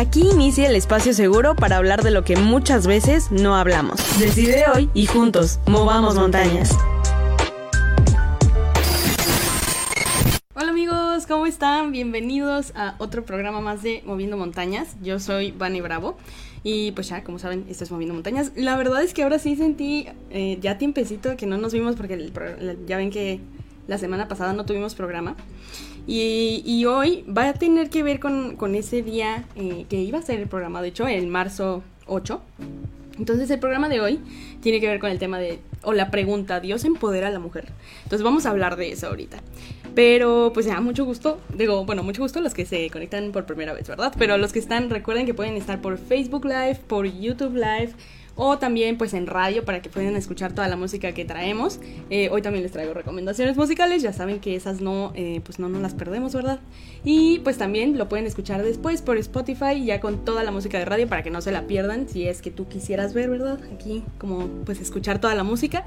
Aquí inicia el espacio seguro para hablar de lo que muchas veces no hablamos. Decide hoy y juntos, movamos montañas. Hola amigos, ¿cómo están? Bienvenidos a otro programa más de Moviendo Montañas. Yo soy Vani Bravo y pues ya, como saben, esto es Moviendo Montañas. La verdad es que ahora sí sentí eh, ya tiempecito que no nos vimos porque ya ven que la semana pasada no tuvimos programa. Y, hoy va a tener que ver con, ese día eh, que iba a ser el programa, de hecho, el marzo 8. Entonces el programa de hoy tiene que ver con el tema de, o la pregunta, ¿Dios empodera a la mujer? Entonces vamos a hablar de eso ahorita. Pero pues ya, mucho gusto. Digo, bueno, mucho gusto los que se conectan por primera vez, ¿verdad? Pero los que están, recuerden que pueden estar por Facebook Live, por YouTube Live o también pues en radio para que puedan escuchar toda la música que traemos. Eh, hoy también les traigo recomendaciones musicales, ya saben que esas no, eh, pues no nos las perdemos, ¿verdad? Y pues también lo pueden escuchar después por Spotify ya con toda la música de radio para que no se la pierdan si es que tú quisieras ver, ¿verdad? Aquí como pues escuchar toda la música.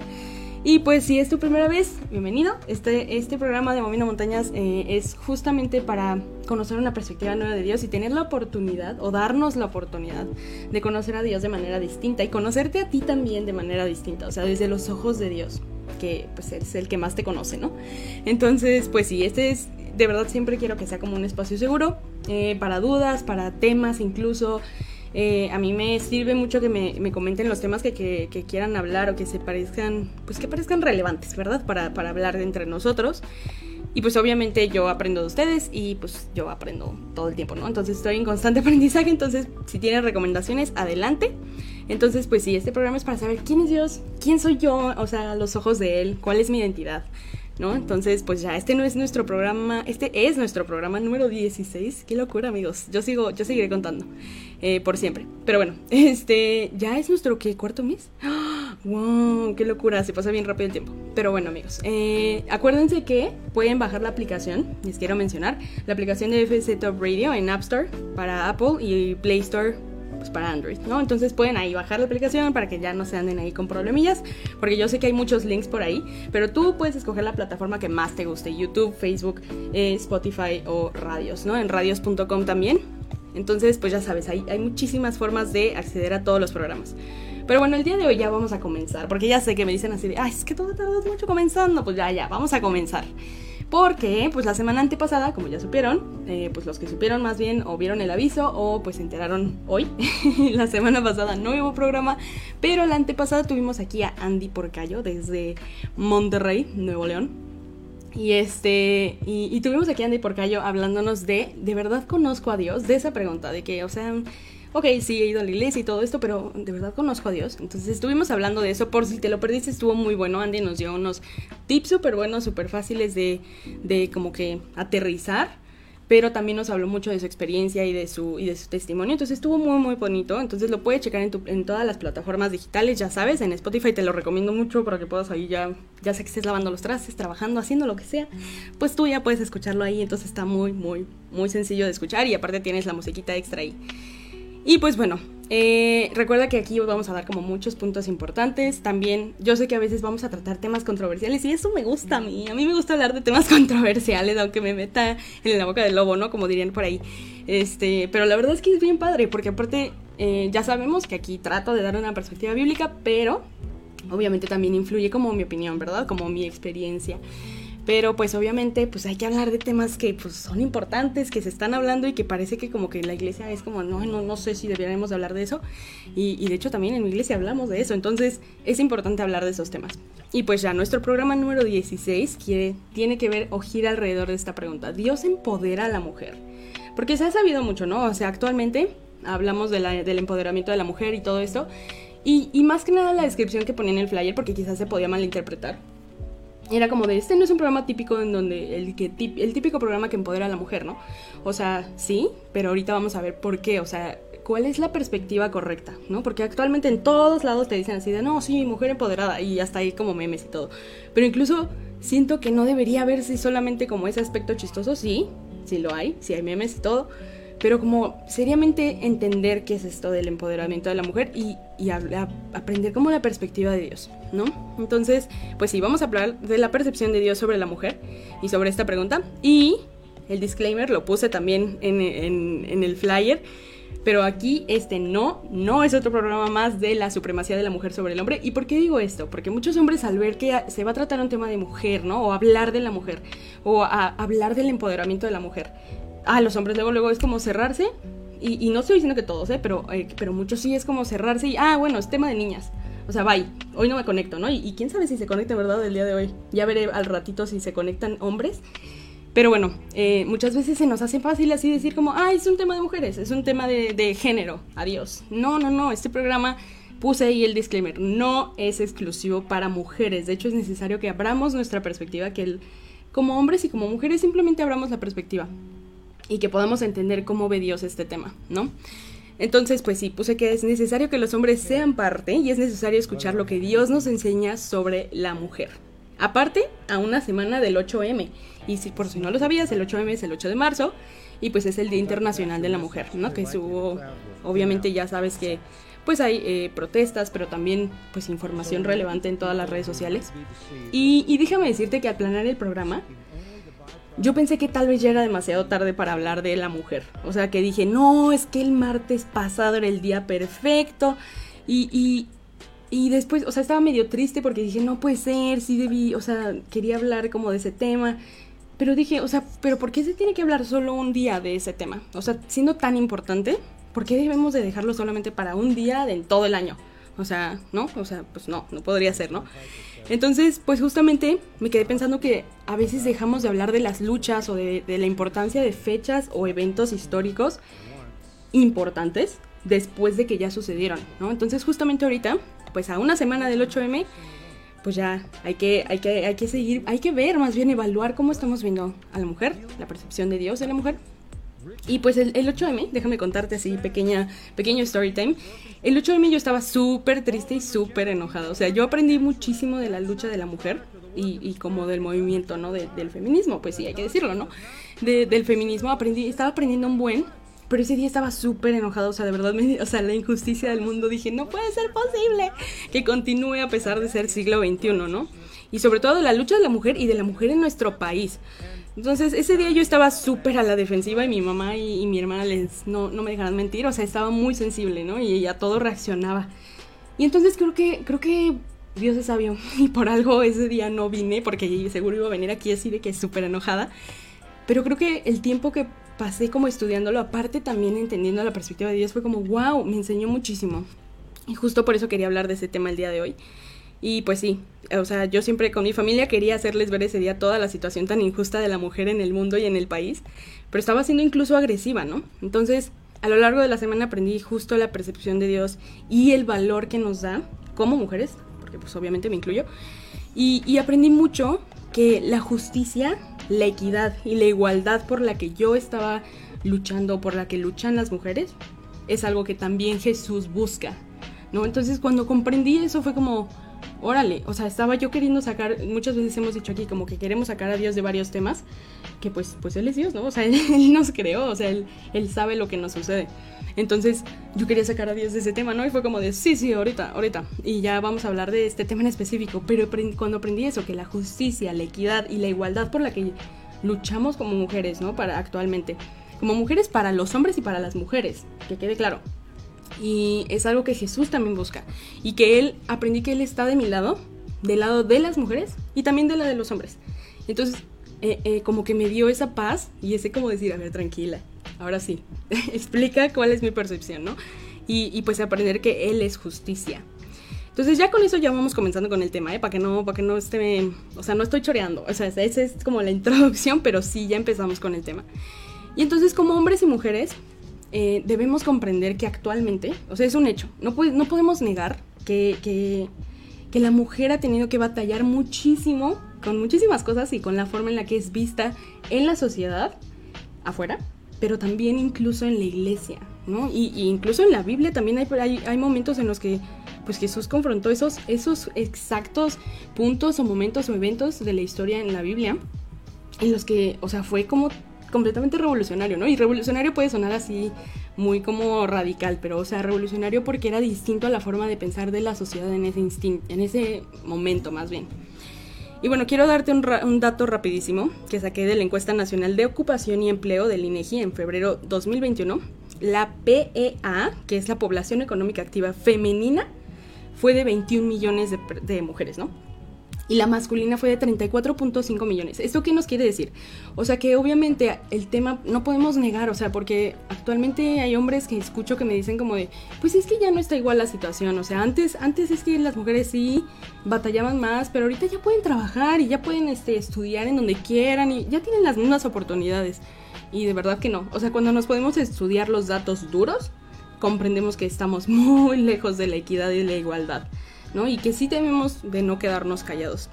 Y pues si es tu primera vez, bienvenido. Este, este programa de Movino Montañas eh, es justamente para conocer una perspectiva nueva de Dios y tener la oportunidad o darnos la oportunidad de conocer a Dios de manera distinta y conocerte a ti también de manera distinta, o sea, desde los ojos de Dios, que pues es el que más te conoce, ¿no? Entonces, pues sí, este es, de verdad siempre quiero que sea como un espacio seguro eh, para dudas, para temas incluso. Eh, a mí me sirve mucho que me, comenten los temas que, quieran hablar o que se parezcan, pues que parezcan relevantes, ¿verdad? Para, para hablar de entre nosotros. Y pues obviamente yo aprendo de ustedes y pues yo aprendo todo el tiempo, ¿no? Entonces estoy en constante aprendizaje, entonces si tienen recomendaciones, adelante. Entonces pues sí, este programa es para saber quién es Dios, quién soy yo, o sea, los ojos de Él, cuál es mi identidad. ¿no? Entonces, pues ya, este no es nuestro programa, este es nuestro programa número 16. Qué locura, amigos. Yo sigo, yo seguiré contando eh, por siempre. Pero bueno, este ya es nuestro ¿qué? cuarto mes. ¡Wow! ¡Qué locura! Se pasa bien rápido el tiempo. Pero bueno, amigos, eh, acuérdense que pueden bajar la aplicación, les quiero mencionar, la aplicación de FC Top Radio en App Store para Apple y Play Store pues, para Android, ¿no? Entonces pueden ahí bajar la aplicación para que ya no se anden ahí con problemillas, porque yo sé que hay muchos links por ahí, pero tú puedes escoger la plataforma que más te guste, YouTube, Facebook, eh, Spotify o radios, ¿no? En radios.com también. Entonces, pues ya sabes, hay, hay muchísimas formas de acceder a todos los programas. Pero bueno, el día de hoy ya vamos a comenzar, porque ya sé que me dicen así de, ay, es que todo tardas mucho comenzando, pues ya, ya, vamos a comenzar. Porque, pues la semana antepasada, como ya supieron, eh, pues los que supieron más bien o vieron el aviso o pues se enteraron hoy. la semana pasada no hubo programa, pero la antepasada tuvimos aquí a Andy Porcayo desde Monterrey, Nuevo León. Y este, y, tuvimos aquí a Andy Porcayo hablándonos de, ¿de verdad conozco a Dios? De esa pregunta, de que, o sea, ok, sí, he ido a la iglesia y todo esto, pero de verdad conozco a Dios. Entonces estuvimos hablando de eso, por si te lo perdiste, estuvo muy bueno. Andy nos dio unos tips súper buenos, súper fáciles de, de como que aterrizar pero también nos habló mucho de su experiencia y de su, y de su testimonio. Entonces estuvo muy, muy bonito. Entonces lo puedes checar en, todas las plataformas digitales, ya sabes, en Spotify te lo recomiendo mucho para que puedas ahí ya, ya sé que estés lavando los trastes, trabajando, haciendo lo que sea, pues tú ya puedes escucharlo ahí. Entonces está muy, muy, muy sencillo de escuchar y aparte tienes la musiquita extra ahí. Y pues bueno, eh, recuerda que aquí vamos a dar como muchos puntos importantes. También yo sé que a veces vamos a tratar temas controversiales y eso me gusta a mí. A mí me gusta hablar de temas controversiales, aunque me meta en la boca del lobo, ¿no? Como dirían por ahí. Este, pero la verdad es que es bien padre, porque aparte eh, ya sabemos que aquí trato de dar una perspectiva bíblica, pero obviamente también influye como mi opinión, ¿verdad? Como mi experiencia. Pero pues obviamente pues hay que hablar de temas que pues son importantes, que se están hablando y que parece que como que la iglesia es como, no, no, no sé si deberíamos hablar de eso. Y, de hecho también en mi iglesia hablamos de eso, entonces es importante hablar de esos temas. Y pues ya nuestro programa número 16 quiere, tiene que ver o gira alrededor de esta pregunta. ¿Dios empodera a la mujer? Porque se ha sabido mucho, ¿no? O sea, actualmente hablamos de del empoderamiento de la mujer y todo esto. Y, y más que nada la descripción que ponía en el flyer, porque quizás se podía malinterpretar era como de, este no es un programa típico en donde el, que, el típico programa que empodera a la mujer, ¿no? O sea, sí, pero ahorita vamos a ver por qué, o sea, cuál es la perspectiva correcta, ¿no? Porque actualmente en todos lados te dicen así de, no, sí, mujer empoderada, y hasta ahí como memes y todo. Pero incluso siento que no debería verse solamente como ese aspecto chistoso, sí, sí lo hay, sí hay memes y todo, pero como seriamente entender qué es esto del empoderamiento de la mujer y, aprender como la perspectiva de Dios, ¿no? Entonces, pues sí, vamos a hablar de la percepción de Dios sobre la mujer y sobre esta pregunta. Y el disclaimer lo puse también en, el flyer. Pero aquí este no, no es otro programa más de la supremacía de la mujer sobre el hombre. ¿Y por qué digo esto? Porque muchos hombres al ver que se va a tratar un tema de mujer, ¿no? O hablar de la mujer, o a hablar del empoderamiento de la mujer, a los hombres luego, luego es como cerrarse. Y, no estoy diciendo que todos, ¿eh? Pero, eh, pero muchos sí es como cerrarse y, ah, bueno, es tema de niñas. O sea, bye, hoy no me conecto, ¿no? Y, y quién sabe si se conecta, ¿verdad? El día de hoy. Ya veré al ratito si se conectan hombres. Pero bueno, eh, muchas veces se nos hace fácil así decir como, ah, es un tema de mujeres, es un tema de, género, adiós. No, no, no, este programa puse ahí el disclaimer, no es exclusivo para mujeres, de hecho es necesario que abramos nuestra perspectiva, que el, como hombres y como mujeres simplemente abramos la perspectiva y que podamos entender cómo ve Dios este tema, ¿no? Entonces, pues sí, puse que es necesario que los hombres sean parte y es necesario escuchar lo que Dios nos enseña sobre la mujer. Aparte, a una semana del 8M. Y si por si no lo sabías, el 8M es el 8 de marzo y pues es el Día Internacional de la Mujer, ¿no? Que hubo, obviamente ya sabes que pues hay eh, protestas, pero también pues información relevante en todas las redes sociales. Y, y déjame decirte que al planear el programa, yo pensé que tal vez ya era demasiado tarde para hablar de la mujer. O sea, que dije, no, es que el martes pasado era el día perfecto. Y, y, después, o sea, estaba medio triste porque dije, no puede ser, sí debí, o sea, quería hablar como de ese tema. Pero dije, o sea, ¿pero por qué se tiene que hablar solo un día de ese tema? O sea, siendo tan importante, ¿por qué debemos de dejarlo solamente para un día en todo el año? O sea, ¿no? O sea, pues no, no podría ser, ¿no? Entonces, pues justamente me quedé pensando que a veces dejamos de hablar de las luchas o de, la importancia de fechas o eventos históricos importantes después de que ya sucedieron, ¿no? Entonces, justamente ahorita pues a una semana del 8M, pues ya hay que, hay que, hay que seguir, hay que ver, más bien evaluar cómo estamos viendo a la mujer, la percepción de Dios de la mujer. Y pues el, 8M, déjame contarte así, pequeña, pequeño story time. El 8M yo estaba súper triste y súper enojada. O sea, yo aprendí muchísimo de la lucha de la mujer y, como del movimiento, ¿no? del feminismo, pues sí, hay que decirlo, ¿no? del feminismo aprendí, estaba aprendiendo un buen, pero ese día estaba súper enojado, o sea, de verdad, o sea, la injusticia del mundo, dije, no puede ser posible que continúe a pesar de ser siglo XXI, ¿no? Y sobre todo la lucha de la mujer y de la mujer en nuestro país. Entonces, ese día yo estaba súper a la defensiva y mi mamá y, mi hermana les, no, no me dejaran mentir, o sea, estaba muy sensible, ¿no? Y ella todo reaccionaba. Y entonces creo que, creo que Dios es sabio y por algo ese día no vine porque seguro iba a venir aquí así de que súper enojada. Pero creo que el tiempo que pasé como estudiándolo, aparte también entendiendo la perspectiva de Dios, fue como, wow, me enseñó muchísimo. Y justo por eso quería hablar de ese tema el día de hoy. Y pues sí, o sea, yo siempre con mi familia quería hacerles ver ese día toda la situación tan injusta de la mujer en el mundo y en el país, pero estaba siendo incluso agresiva, ¿no? Entonces, a lo largo de la semana aprendí justo la percepción de Dios y el valor que nos da como mujeres, porque pues obviamente me incluyo, y, aprendí mucho que la justicia la equidad y la igualdad por la que yo estaba luchando, por la que luchan las mujeres, es algo que también Jesús busca, ¿no? Entonces cuando comprendí eso fue como, órale, o sea, estaba yo queriendo sacar, muchas veces hemos dicho aquí como que queremos sacar a Dios de varios temas, que pues, pues Él es Dios, ¿no? O sea, Él, nos creó, o sea, él, él sabe lo que nos sucede. Entonces yo quería sacar a Dios de ese tema, ¿no? Y fue como de, sí, sí, ahorita, ahorita. Y ya vamos a hablar de este tema en específico. Pero cuando aprendí eso, que la justicia, la equidad y la igualdad por la que luchamos como mujeres, ¿no? Para actualmente. Como mujeres para los hombres y para las mujeres, que quede claro. Y es algo que Jesús también busca. Y que Él, aprendí que Él está de mi lado, del lado de las mujeres y también de la de los hombres. Entonces, eh, eh, como que me dio esa paz y ese como decir, a ver, tranquila, ahora sí, explica cuál es mi percepción, ¿no? Y, pues aprender que Él es justicia. Entonces ya con eso ya vamos comenzando con el tema, ¿eh? Para que no, para que no esté, o sea, no estoy choreando, o sea, esa es como la introducción, pero sí, ya empezamos con el tema. Y entonces como hombres y mujeres eh, debemos comprender que actualmente, o sea, es un hecho, no, podemos negar que, que, la mujer ha tenido que batallar muchísimo con muchísimas cosas y con la forma en la que es vista en la sociedad afuera pero también incluso en la iglesia, ¿no? Y, incluso en la Biblia también hay, hay, hay, momentos en los que pues Jesús confrontó esos, esos exactos puntos o momentos o eventos de la historia en la Biblia, en los que, o sea, fue como completamente revolucionario, ¿no? Y revolucionario puede sonar así muy como radical, pero o sea, revolucionario porque era distinto a la forma de pensar de la sociedad en ese instinto, en ese momento más bien. Y bueno, quiero darte un, dato rapidísimo que saqué de la encuesta nacional de ocupación y empleo del INEGI en febrero 2021. la PEA, que es la población económica activa femenina, fue de 21 millones de, de mujeres, ¿no? Y la masculina fue de 34.5 millones. ¿Esto qué nos quiere decir? O sea que obviamente el tema no podemos negar, o sea, porque actualmente hay hombres que escucho que me dicen como de, pues es que ya no está igual la situación, o sea, antes antes es que las mujeres sí batallaban más, pero ahorita ya pueden trabajar y ya pueden este, estudiar en donde quieran y ya tienen las mismas oportunidades. Y de verdad que no, o sea, cuando nos podemos estudiar los datos duros, comprendemos que estamos muy lejos de la equidad y la igualdad. ¿No? Y que sí debemos de no quedarnos callados.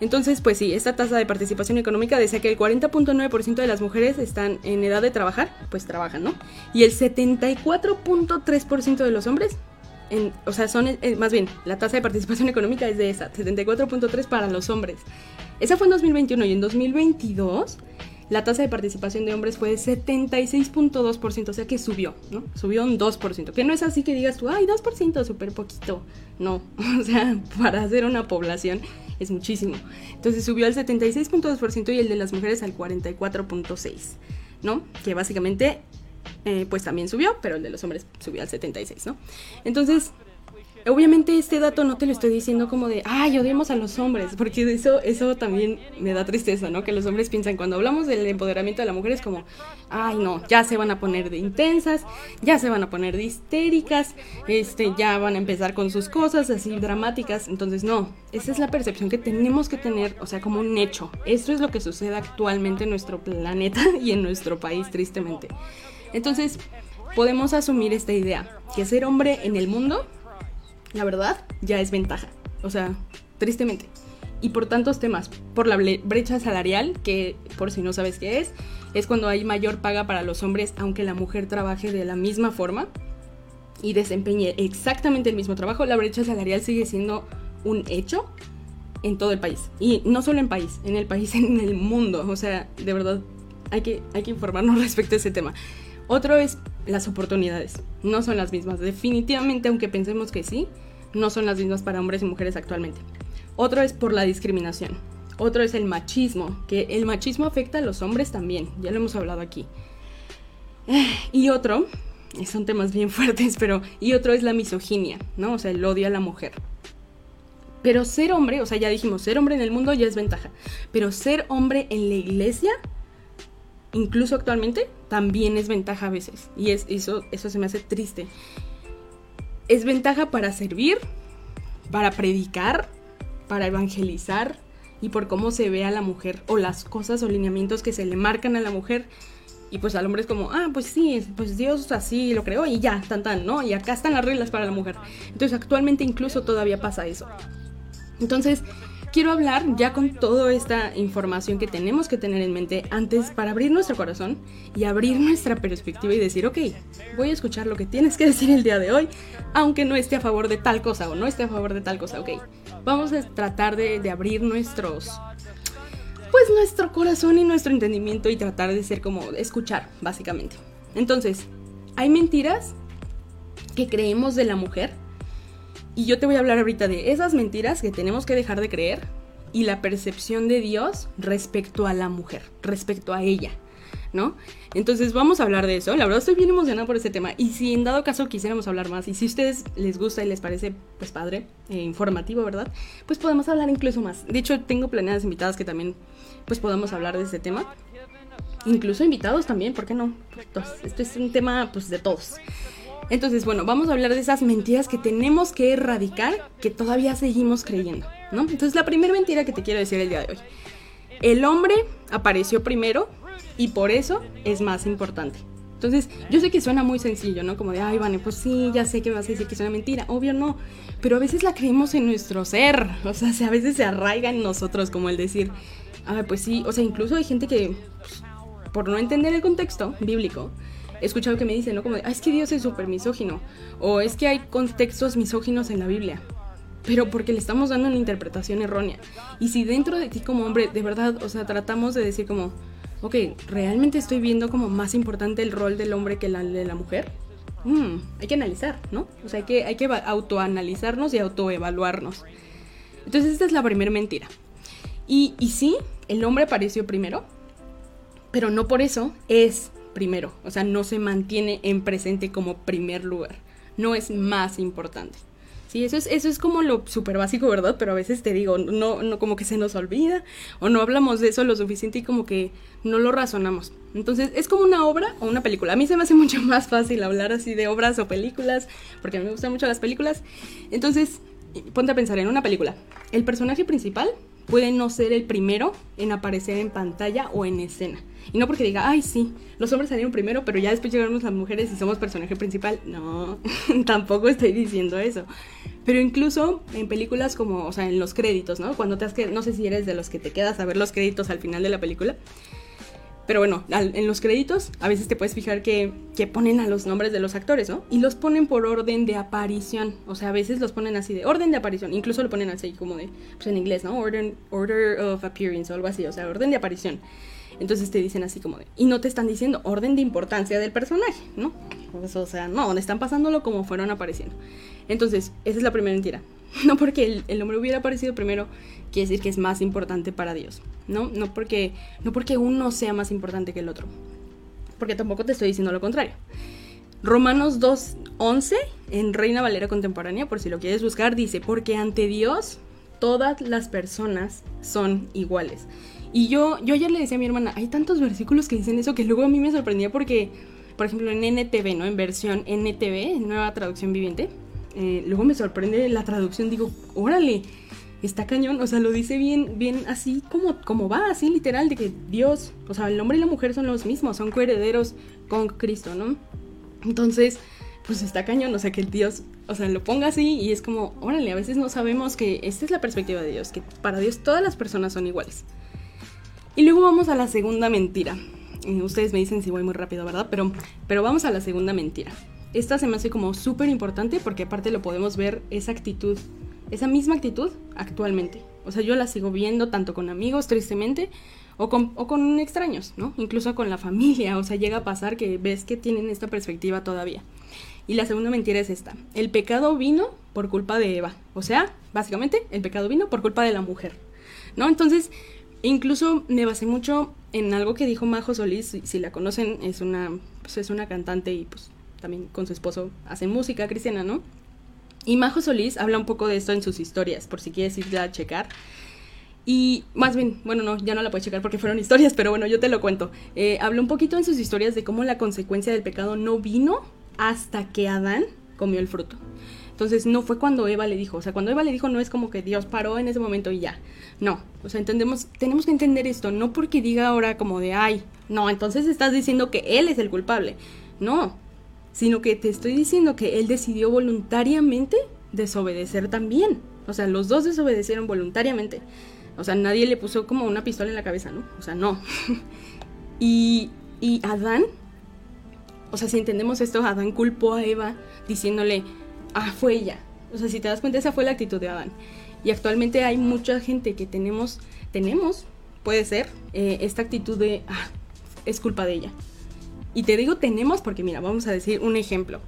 Entonces, pues sí, esta tasa de participación económica decía que el 40.9% de las mujeres están en edad de trabajar, pues trabajan, ¿no? Y el 74.3% de los hombres, en, o sea, son, eh, más bien, la tasa de participación económica es de esa, 74.3 para los hombres. Esa fue en 2021 y en 2022 la tasa de participación de hombres fue de 76.2%, o sea que subió, ¿no? Subió un 2%, que no es así que digas tú, ay, 2%, súper poquito. No, o sea, para hacer una población es muchísimo. Entonces subió al 76.2% y el de las mujeres al 44.6%, ¿no? Que básicamente, eh, pues también subió, pero el de los hombres subió al 76%, ¿no? Entonces, Obviamente este dato no te lo estoy diciendo como de, ay, odiamos a los hombres, porque eso, eso también me da tristeza, ¿no? Que los hombres piensan, cuando hablamos del empoderamiento de la mujer es como, ay, no, ya se van a poner de intensas, ya se van a poner de histéricas, este, ya van a empezar con sus cosas así dramáticas. Entonces, no, esa es la percepción que tenemos que tener, o sea, como un hecho. Esto es lo que sucede actualmente en nuestro planeta y en nuestro país, tristemente. Entonces, podemos asumir esta idea, que ser hombre en el mundo la verdad, ya es ventaja. O sea, tristemente. Y por tantos temas, por la brecha salarial, que por si no sabes qué es, es cuando hay mayor paga para los hombres aunque la mujer trabaje de la misma forma y desempeñe exactamente el mismo trabajo, la brecha salarial sigue siendo un hecho en todo el país. Y no solo en país, en el país, en el mundo. O sea, de verdad, hay que, hay que informarnos respecto a ese tema. Otro es las oportunidades. No son las mismas. Definitivamente, aunque pensemos que sí, no son las mismas para hombres y mujeres actualmente. Otro es por la discriminación. Otro es el machismo, que el machismo afecta a los hombres también, ya lo hemos hablado aquí. Y otro, son temas bien fuertes, pero... Y otro es la misoginia, ¿no? O sea, el odio a la mujer. Pero ser hombre, o sea, ya dijimos, ser hombre en el mundo ya es ventaja. Pero ser hombre en la iglesia incluso actualmente, también es ventaja a veces. Y es, eso, eso se me hace triste. Es ventaja para servir, para predicar, para evangelizar y por cómo se ve a la mujer o las cosas o lineamientos que se le marcan a la mujer. Y pues al hombre es como, ah, pues sí, pues Dios así lo creó y ya, tan tan, ¿no? Y acá están las reglas para la mujer. Entonces actualmente incluso todavía pasa eso. Entonces, quiero hablar ya con toda esta información que tenemos que tener en mente antes para abrir nuestro corazón y abrir nuestra perspectiva y decir, ok, voy a escuchar lo que tienes que decir el día de hoy, aunque no esté a favor de tal cosa o no esté a favor de tal cosa, ok. Vamos a tratar de, de abrir nuestros, pues nuestro corazón y nuestro entendimiento y tratar de ser como escuchar, básicamente. Entonces, hay mentiras que creemos de la mujer y yo te voy a hablar ahorita de esas mentiras que tenemos que dejar de creer y la percepción de Dios respecto a la mujer, respecto a ella, ¿no? Entonces vamos a hablar de eso. La verdad estoy bien emocionada por este tema. Y si en dado caso quisiéramos hablar más, y si a ustedes les gusta y les parece, pues padre, e informativo, ¿verdad? Pues podemos hablar incluso más. De hecho, tengo planeadas invitadas que también, pues podamos hablar de este tema. Incluso invitados también, ¿por qué no? Pues, esto es un tema, pues, de todos. Entonces, bueno, vamos a hablar de esas mentiras que tenemos que erradicar, que todavía seguimos creyendo, ¿no? Entonces, la primera mentira que te quiero decir el día de hoy. El hombre apareció primero y por eso es más importante. Entonces, yo sé que suena muy sencillo, ¿no? Como de, ay, Vane, pues sí, ya sé que me vas a decir que es una mentira. Obvio no. Pero a veces la creemos en nuestro ser. O sea, a veces se arraiga en nosotros, como el decir, ah, pues sí. O sea, incluso hay gente que, pues, por no entender el contexto bíblico, he escuchado que me dicen, ¿no? Como de, ah, es que Dios es súper misógino. O es que hay contextos misóginos en la Biblia. Pero porque le estamos dando una interpretación errónea. Y si dentro de ti como hombre, de verdad, o sea, tratamos de decir como, ok, ¿realmente estoy viendo como más importante el rol del hombre que el de la mujer? Mm, hay que analizar, ¿no? O sea, hay que, hay que autoanalizarnos y autoevaluarnos. Entonces esta es la primera mentira. Y, y sí, el hombre apareció primero, pero no por eso es primero, o sea, no se mantiene en presente como primer lugar, no es más importante. Sí, eso es, eso es como lo súper básico, ¿verdad? Pero a veces te digo, no, no, como que se nos olvida o no hablamos de eso lo suficiente y como que no lo razonamos. Entonces, es como una obra o una película. A mí se me hace mucho más fácil hablar así de obras o películas, porque a mí me gustan mucho las películas. Entonces, ponte a pensar en una película. El personaje principal puede no ser el primero en aparecer en pantalla o en escena. Y no porque diga, ay, sí, los hombres salieron primero, pero ya después llegamos las mujeres y somos personaje principal. No, tampoco estoy diciendo eso. Pero incluso en películas como, o sea, en los créditos, ¿no? Cuando te has que, no sé si eres de los que te quedas a ver los créditos al final de la película. Pero bueno, en los créditos a veces te puedes fijar que, que, ponen a los nombres de los actores, ¿no? Y los ponen por orden de aparición. O sea, a veces los ponen así de orden de aparición. Incluso lo ponen así como de, pues en inglés, ¿no? Order, order of appearance algo así. O sea, orden de aparición. Entonces te dicen así como de, y no te están diciendo orden de importancia del personaje, ¿no? Pues, o sea, no, están pasándolo como fueron apareciendo. Entonces, esa es la primera mentira. No porque el, el hombre hubiera aparecido primero, quiere decir que es más importante para Dios, ¿no? No porque, no porque uno sea más importante que el otro. Porque tampoco te estoy diciendo lo contrario. Romanos 2.11, en Reina Valera Contemporánea, por si lo quieres buscar, dice, porque ante Dios todas las personas son iguales. Y yo, yo ayer le decía a mi hermana, hay tantos versículos que dicen eso que luego a mí me sorprendía porque, por ejemplo, en NTV, ¿no? En versión NTV, nueva traducción viviente, eh, luego me sorprende la traducción, digo, órale, está cañón, o sea, lo dice bien, bien así como, como va, así literal, de que Dios, o sea, el hombre y la mujer son los mismos, son coherederos con Cristo, ¿no? Entonces, pues está cañón, o sea, que Dios, o sea, lo ponga así y es como, órale, a veces no sabemos que esta es la perspectiva de Dios, que para Dios todas las personas son iguales. Y luego vamos a la segunda mentira. Ustedes me dicen si voy muy rápido, ¿verdad? Pero, pero vamos a la segunda mentira. Esta se me hace como súper importante porque aparte lo podemos ver esa actitud, esa misma actitud actualmente. O sea, yo la sigo viendo tanto con amigos, tristemente, o con, o con extraños, ¿no? Incluso con la familia. O sea, llega a pasar que ves que tienen esta perspectiva todavía. Y la segunda mentira es esta. El pecado vino por culpa de Eva. O sea, básicamente, el pecado vino por culpa de la mujer. ¿No? Entonces, Incluso me basé mucho en algo que dijo Majo Solís, si, la conocen, es una, pues es una cantante y pues también con su esposo hacen música cristiana, ¿no? Y Majo Solís habla un poco de esto en sus historias, por si quieres irla a checar. Y más bien, bueno, no, ya no la puedes checar porque fueron historias, pero bueno, yo te lo cuento. Eh, habla un poquito en sus historias de cómo la consecuencia del pecado no vino hasta que Adán comió el fruto. Entonces no fue cuando Eva le dijo, o sea, cuando Eva le dijo no es como que Dios paró en ese momento y ya. No, o sea, entendemos, tenemos que entender esto, no porque diga ahora como de, ay, no, entonces estás diciendo que él es el culpable. No, sino que te estoy diciendo que él decidió voluntariamente desobedecer también. O sea, los dos desobedecieron voluntariamente. O sea, nadie le puso como una pistola en la cabeza, ¿no? O sea, no. y, y Adán, o sea, si entendemos esto, Adán culpó a Eva diciéndole, ah, fue ella. O sea, si te das cuenta, esa fue la actitud de Adán. Y actualmente hay mucha gente que tenemos, tenemos, puede ser, eh, esta actitud de, ah, es culpa de ella. Y te digo tenemos porque, mira, vamos a decir un ejemplo.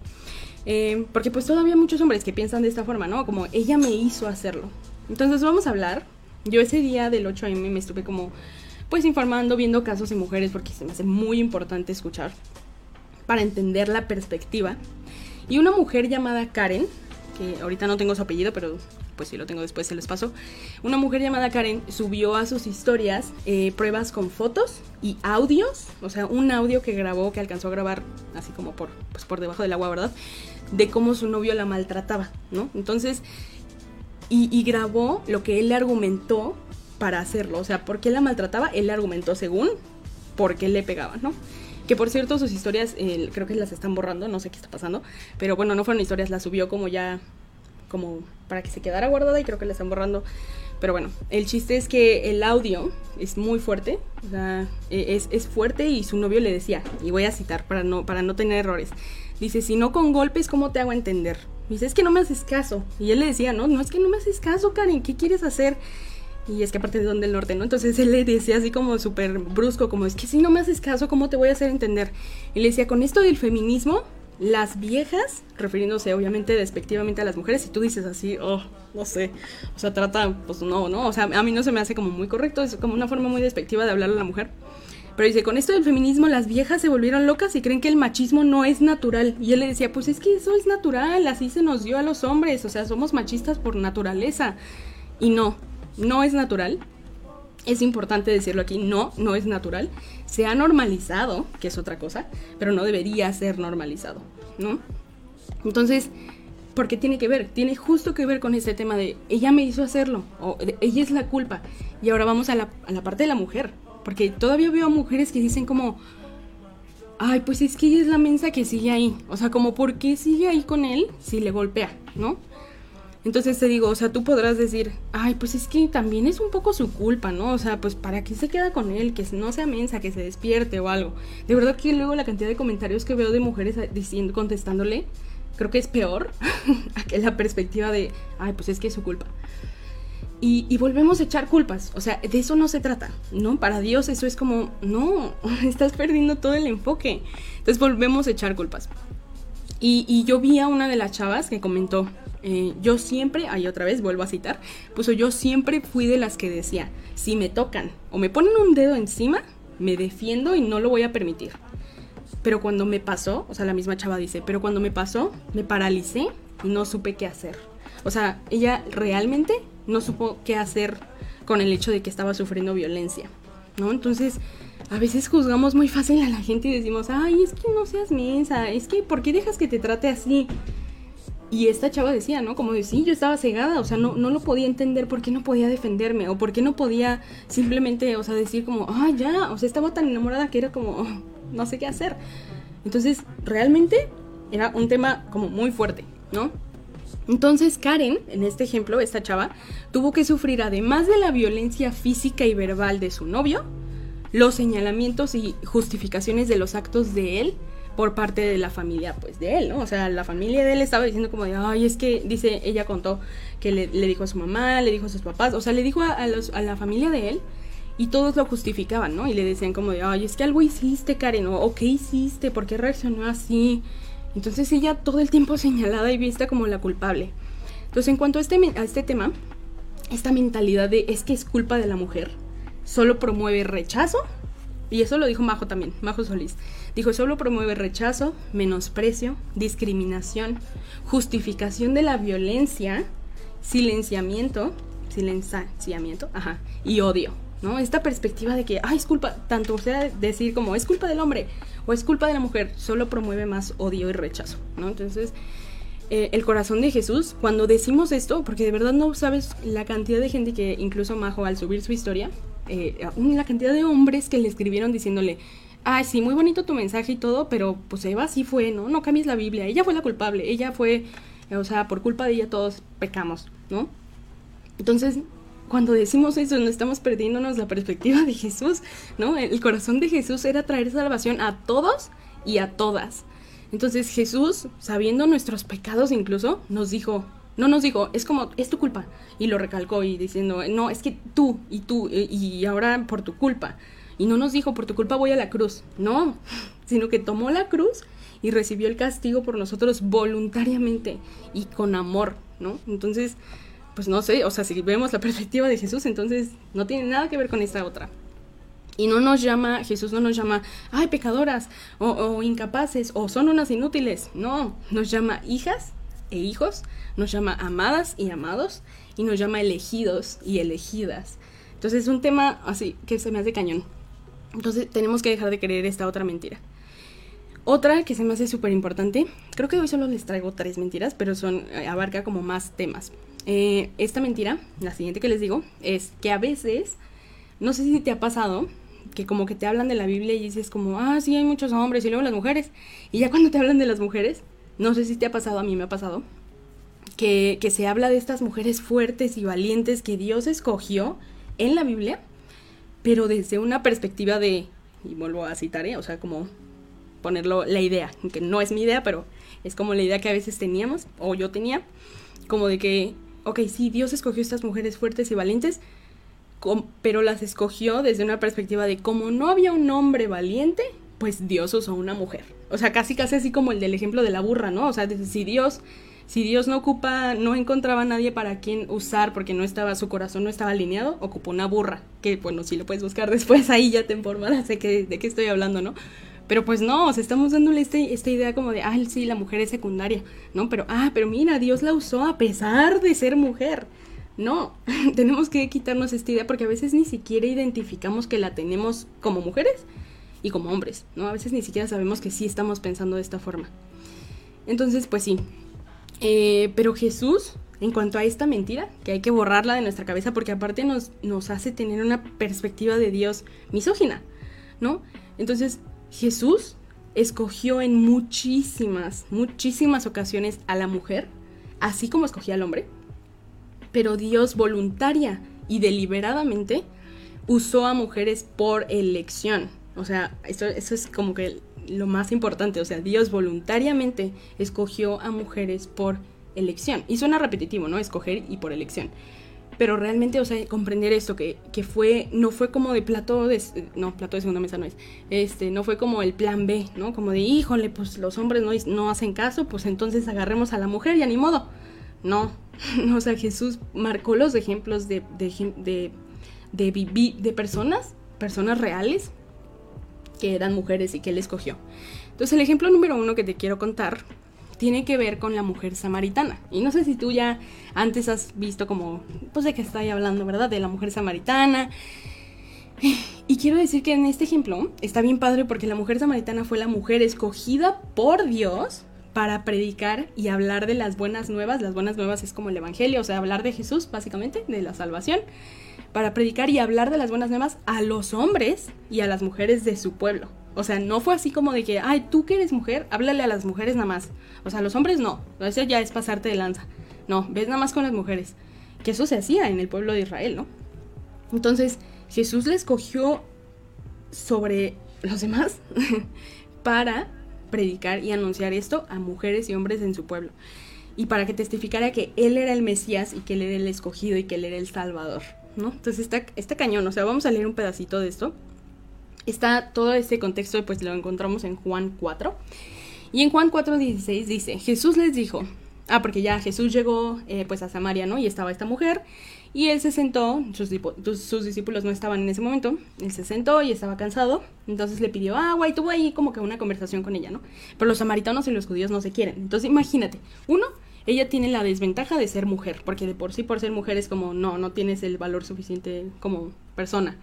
Eh, porque pues todavía hay muchos hombres que piensan de esta forma, ¿no? Como ella me hizo hacerlo. Entonces vamos a hablar. Yo ese día del 8am me estuve como pues informando, viendo casos de mujeres porque se me hace muy importante escuchar para entender la perspectiva y una mujer llamada Karen, que ahorita no tengo su apellido, pero pues si lo tengo después se les paso. Una mujer llamada Karen subió a sus historias eh, pruebas con fotos y audios, o sea, un audio que grabó, que alcanzó a grabar así como por, pues por debajo del agua, ¿verdad? De cómo su novio la maltrataba, ¿no? Entonces, y, y grabó lo que él le argumentó para hacerlo, o sea, ¿por qué la maltrataba? Él le argumentó según por qué le pegaba, ¿no? Que por cierto, sus historias creo que las están borrando, no sé qué está pasando. Pero bueno, no fueron historias, las subió como ya, como para que se quedara guardada y creo que la están borrando. Pero bueno, el chiste es que el audio es muy fuerte, o sea, e, es, es, fuerte y su novio le decía, y voy a citar para no, para no tener errores, dice, si no con golpes, ¿cómo te hago entender? Dice, es que no me haces caso. Y él le decía, no, no es que no me haces caso, Karen, ¿qué quieres hacer? Y es que aparte de donde el norte, ¿no? Entonces él le decía así como súper brusco, como es que si no me haces caso, ¿cómo te voy a hacer entender? Y le decía, con esto del feminismo, las viejas, refiriéndose obviamente despectivamente a las mujeres, si tú dices así, oh, no sé, o sea, trata, pues no, ¿no? O sea, a mí no se me hace como muy correcto, es como una forma muy despectiva de hablar a la mujer. Pero dice, con esto del feminismo las viejas se volvieron locas y creen que el machismo no es natural. Y él le decía, pues es que eso es natural, así se nos dio a los hombres, o sea, somos machistas por naturaleza. Y no, no es natural. Es importante decirlo aquí, no, no es natural. Se ha normalizado, que es otra cosa, pero no debería ser normalizado, ¿no? Entonces, ¿por qué tiene que ver? Tiene justo que ver con este tema de ella me hizo hacerlo, o ella es la culpa. Y ahora vamos a la, a la parte de la mujer, porque todavía veo mujeres que dicen como, ay, pues es que ella es la mensa que sigue ahí. O sea, como, ¿por qué sigue ahí con él si le golpea, no? Entonces te digo, o sea, tú podrás decir, ay, pues es que también es un poco su culpa, ¿no? O sea, pues para qué se queda con él, que no sea mensa, que se despierte o algo. De verdad que luego la cantidad de comentarios que veo de mujeres diciendo, contestándole, creo que es peor que la perspectiva de, ay, pues es que es su culpa. Y, volvemos a echar culpas. O sea, de eso no se trata, ¿no? Para Dios eso es como, no, estás perdiendo todo el enfoque. Entonces volvemos a echar culpas. Y, yo vi a una de las chavas que comentó, eh, yo siempre, ahí otra vez vuelvo a citar, puso yo siempre fui de las que decía, si me tocan o me ponen un dedo encima, me defiendo y no lo voy a permitir. Pero cuando me pasó, o sea, la misma chava dice, pero cuando me pasó, me paralicé y no supe qué hacer. O sea, ella realmente no supo qué hacer con el hecho de que estaba sufriendo violencia, ¿no? Entonces, a veces juzgamos muy fácil a la gente y decimos, ay, es que no seas mensa, es que, ¿por qué dejas que te trate así? Y esta chava decía, ¿no? Como de, sí, yo estaba cegada, o sea, no, no lo podía entender, ¿por qué no podía defenderme? O por qué no podía simplemente, o sea, decir como, ay, ya, o sea, estaba tan enamorada que era como, no sé qué hacer. Entonces, realmente era un tema como muy fuerte, ¿no? Entonces Karen, en este ejemplo, esta chava, tuvo que sufrir además de la violencia física y verbal de su novio, los señalamientos y justificaciones de los actos de él por parte de la familia, pues de él, ¿no? O sea, la familia de él estaba diciendo como de, ay, es que, dice, ella contó que le, dijo a su mamá, le dijo a sus papás, o sea, le dijo a, la familia de él y todos lo justificaban, ¿no? Y le decían como de, ay, es que algo hiciste, Karen, o ¿qué hiciste? ¿Por qué reaccionó así? Entonces ella todo el tiempo señalada y vista como la culpable. Entonces en cuanto este, a este tema, esta mentalidad de es que es culpa de la mujer, solo promueve rechazo, y eso lo dijo Majo también, Majo Solís. Dijo, solo promueve rechazo, menosprecio, discriminación, justificación de la violencia, silenciamiento, silenciamiento, ajá, y odio. ¿no? Esta perspectiva de que, ay, es culpa, tanto sea decir como es culpa del hombre o es culpa de la mujer, solo promueve más odio y rechazo, ¿no? Entonces, eh, el corazón de Jesús, cuando decimos esto, porque de verdad no sabes la cantidad de gente que incluso Majo al subir su historia, eh, la cantidad de hombres que le escribieron diciéndole, ay, sí, muy bonito tu mensaje y todo, pero pues Eva sí fue, ¿no? No cambies la Biblia, ella fue la culpable, ella fue, o sea, por culpa de ella todos pecamos, ¿no? Entonces, cuando decimos eso, no estamos perdiéndonos la perspectiva de Jesús, ¿no? El corazón de Jesús era traer salvación a todos y a todas. Entonces Jesús, sabiendo nuestros pecados incluso, nos dijo, no nos dijo, es como, es tu culpa. Y lo recalcó y diciendo, no, es que tú y tú y ahora por tu culpa. Y no nos dijo, por tu culpa voy a la cruz. No, sino que tomó la cruz y recibió el castigo por nosotros voluntariamente y con amor, ¿no? Entonces, pues no sé, o sea, si vemos la perspectiva de Jesús, entonces no tiene nada que ver con esta otra. Y no nos llama, Jesús no nos llama, ay, pecadoras, o, incapaces, o son unas inútiles. No, nos llama hijas e hijos, nos llama amadas y amados, y nos llama elegidos y elegidas. Entonces es un tema así que se me hace cañón. Entonces tenemos que dejar de creer esta otra mentira. Otra que se me hace súper importante, creo que hoy solo les traigo tres mentiras, pero son, eh, abarca como más temas. Eh, esta mentira, la siguiente que les digo, es que a veces, no sé si te ha pasado, que como que te hablan de la Biblia y dices como, ah, sí, hay muchos hombres y luego las mujeres. Y ya cuando te hablan de las mujeres, no sé si te ha pasado, a mí me ha pasado, que, que se habla de estas mujeres fuertes y valientes que Dios escogió en la Biblia, pero desde una perspectiva de, y vuelvo a citar, ¿eh? o sea, como ponerlo la idea, que no es mi idea, pero es como la idea que a veces teníamos, o yo tenía, como de que ok, sí, Dios escogió estas mujeres fuertes y valientes, pero las escogió desde una perspectiva de como no había un hombre valiente, pues Dios usó una mujer. O sea, casi casi así como el del ejemplo de la burra, ¿no? O sea, si Dios, Si Dios no ocupa, no encontraba a nadie para quien usar porque no estaba, su corazón no estaba alineado, ocupó una burra. Que bueno, si lo puedes buscar después, ahí ya te informarás de qué, de qué estoy hablando, ¿no? Pero pues no, o sea, estamos dándole este, esta idea como de, ah, sí, la mujer es secundaria, ¿no? Pero, ah, pero mira, Dios la usó a pesar de ser mujer. No, tenemos que quitarnos esta idea porque a veces ni siquiera identificamos que la tenemos como mujeres y como hombres, ¿no? A veces ni siquiera sabemos que sí estamos pensando de esta forma. Entonces, pues sí. Eh, pero Jesús, en cuanto a esta mentira, que hay que borrarla de nuestra cabeza porque aparte nos, nos hace tener una perspectiva de Dios misógina, ¿no? Entonces, Jesús escogió en muchísimas, muchísimas ocasiones a la mujer, así como escogía al hombre, pero Dios voluntaria y deliberadamente usó a mujeres por elección. O sea, eso, eso es como que lo más importante. O sea, Dios voluntariamente escogió a mujeres por elección. Y suena repetitivo, ¿no? Escoger y por elección pero realmente, o sea, comprender esto, que, que fue, no fue como de plato de, no, plato de segunda mesa no es, este, no fue como el plan B, ¿no? Como de, híjole, pues los hombres no, no hacen caso, pues entonces agarremos a la mujer y ni modo. No, o sea, Jesús marcó los ejemplos de, de, de, de, de personas, personas reales, que eran mujeres y que él escogió. Entonces el ejemplo número uno que te quiero contar tiene que ver con la mujer samaritana. Y no sé si tú ya antes has visto como, pues de qué estoy hablando, ¿verdad? De la mujer samaritana. Y quiero decir que en este ejemplo está bien padre porque la mujer samaritana fue la mujer escogida por Dios para predicar y hablar de las buenas nuevas. Las buenas nuevas es como el Evangelio, o sea, hablar de Jesús, básicamente, de la salvación. Para predicar y hablar de las buenas nuevas a los hombres y a las mujeres de su pueblo. O sea, no fue así como de que, ay, tú que eres mujer, háblale a las mujeres nada más. O sea, a los hombres no. Eso ya es pasarte de lanza. No, ves nada más con las mujeres. Que eso se hacía en el pueblo de Israel, ¿no? Entonces, Jesús le escogió sobre los demás para predicar y anunciar esto a mujeres y hombres en su pueblo. Y para que testificara que Él era el Mesías y que Él era el escogido y que Él era el Salvador, ¿no? Entonces está, cañón, o sea, vamos a leer un pedacito de esto está todo este contexto, pues lo encontramos en Juan 4. Y en Juan 4.16 dice, Jesús les dijo, ah, porque ya Jesús llegó eh, pues a Samaria, ¿no? Y estaba esta mujer, y él se sentó, sus, discípulos no estaban en ese momento, él se sentó y estaba cansado, entonces le pidió agua y tuvo ahí como que una conversación con ella, ¿no? Pero los samaritanos y los judíos no se quieren. Entonces imagínate, uno, ella tiene la desventaja de ser mujer, porque de por sí por ser mujer es como, no, no tienes el valor suficiente como persona.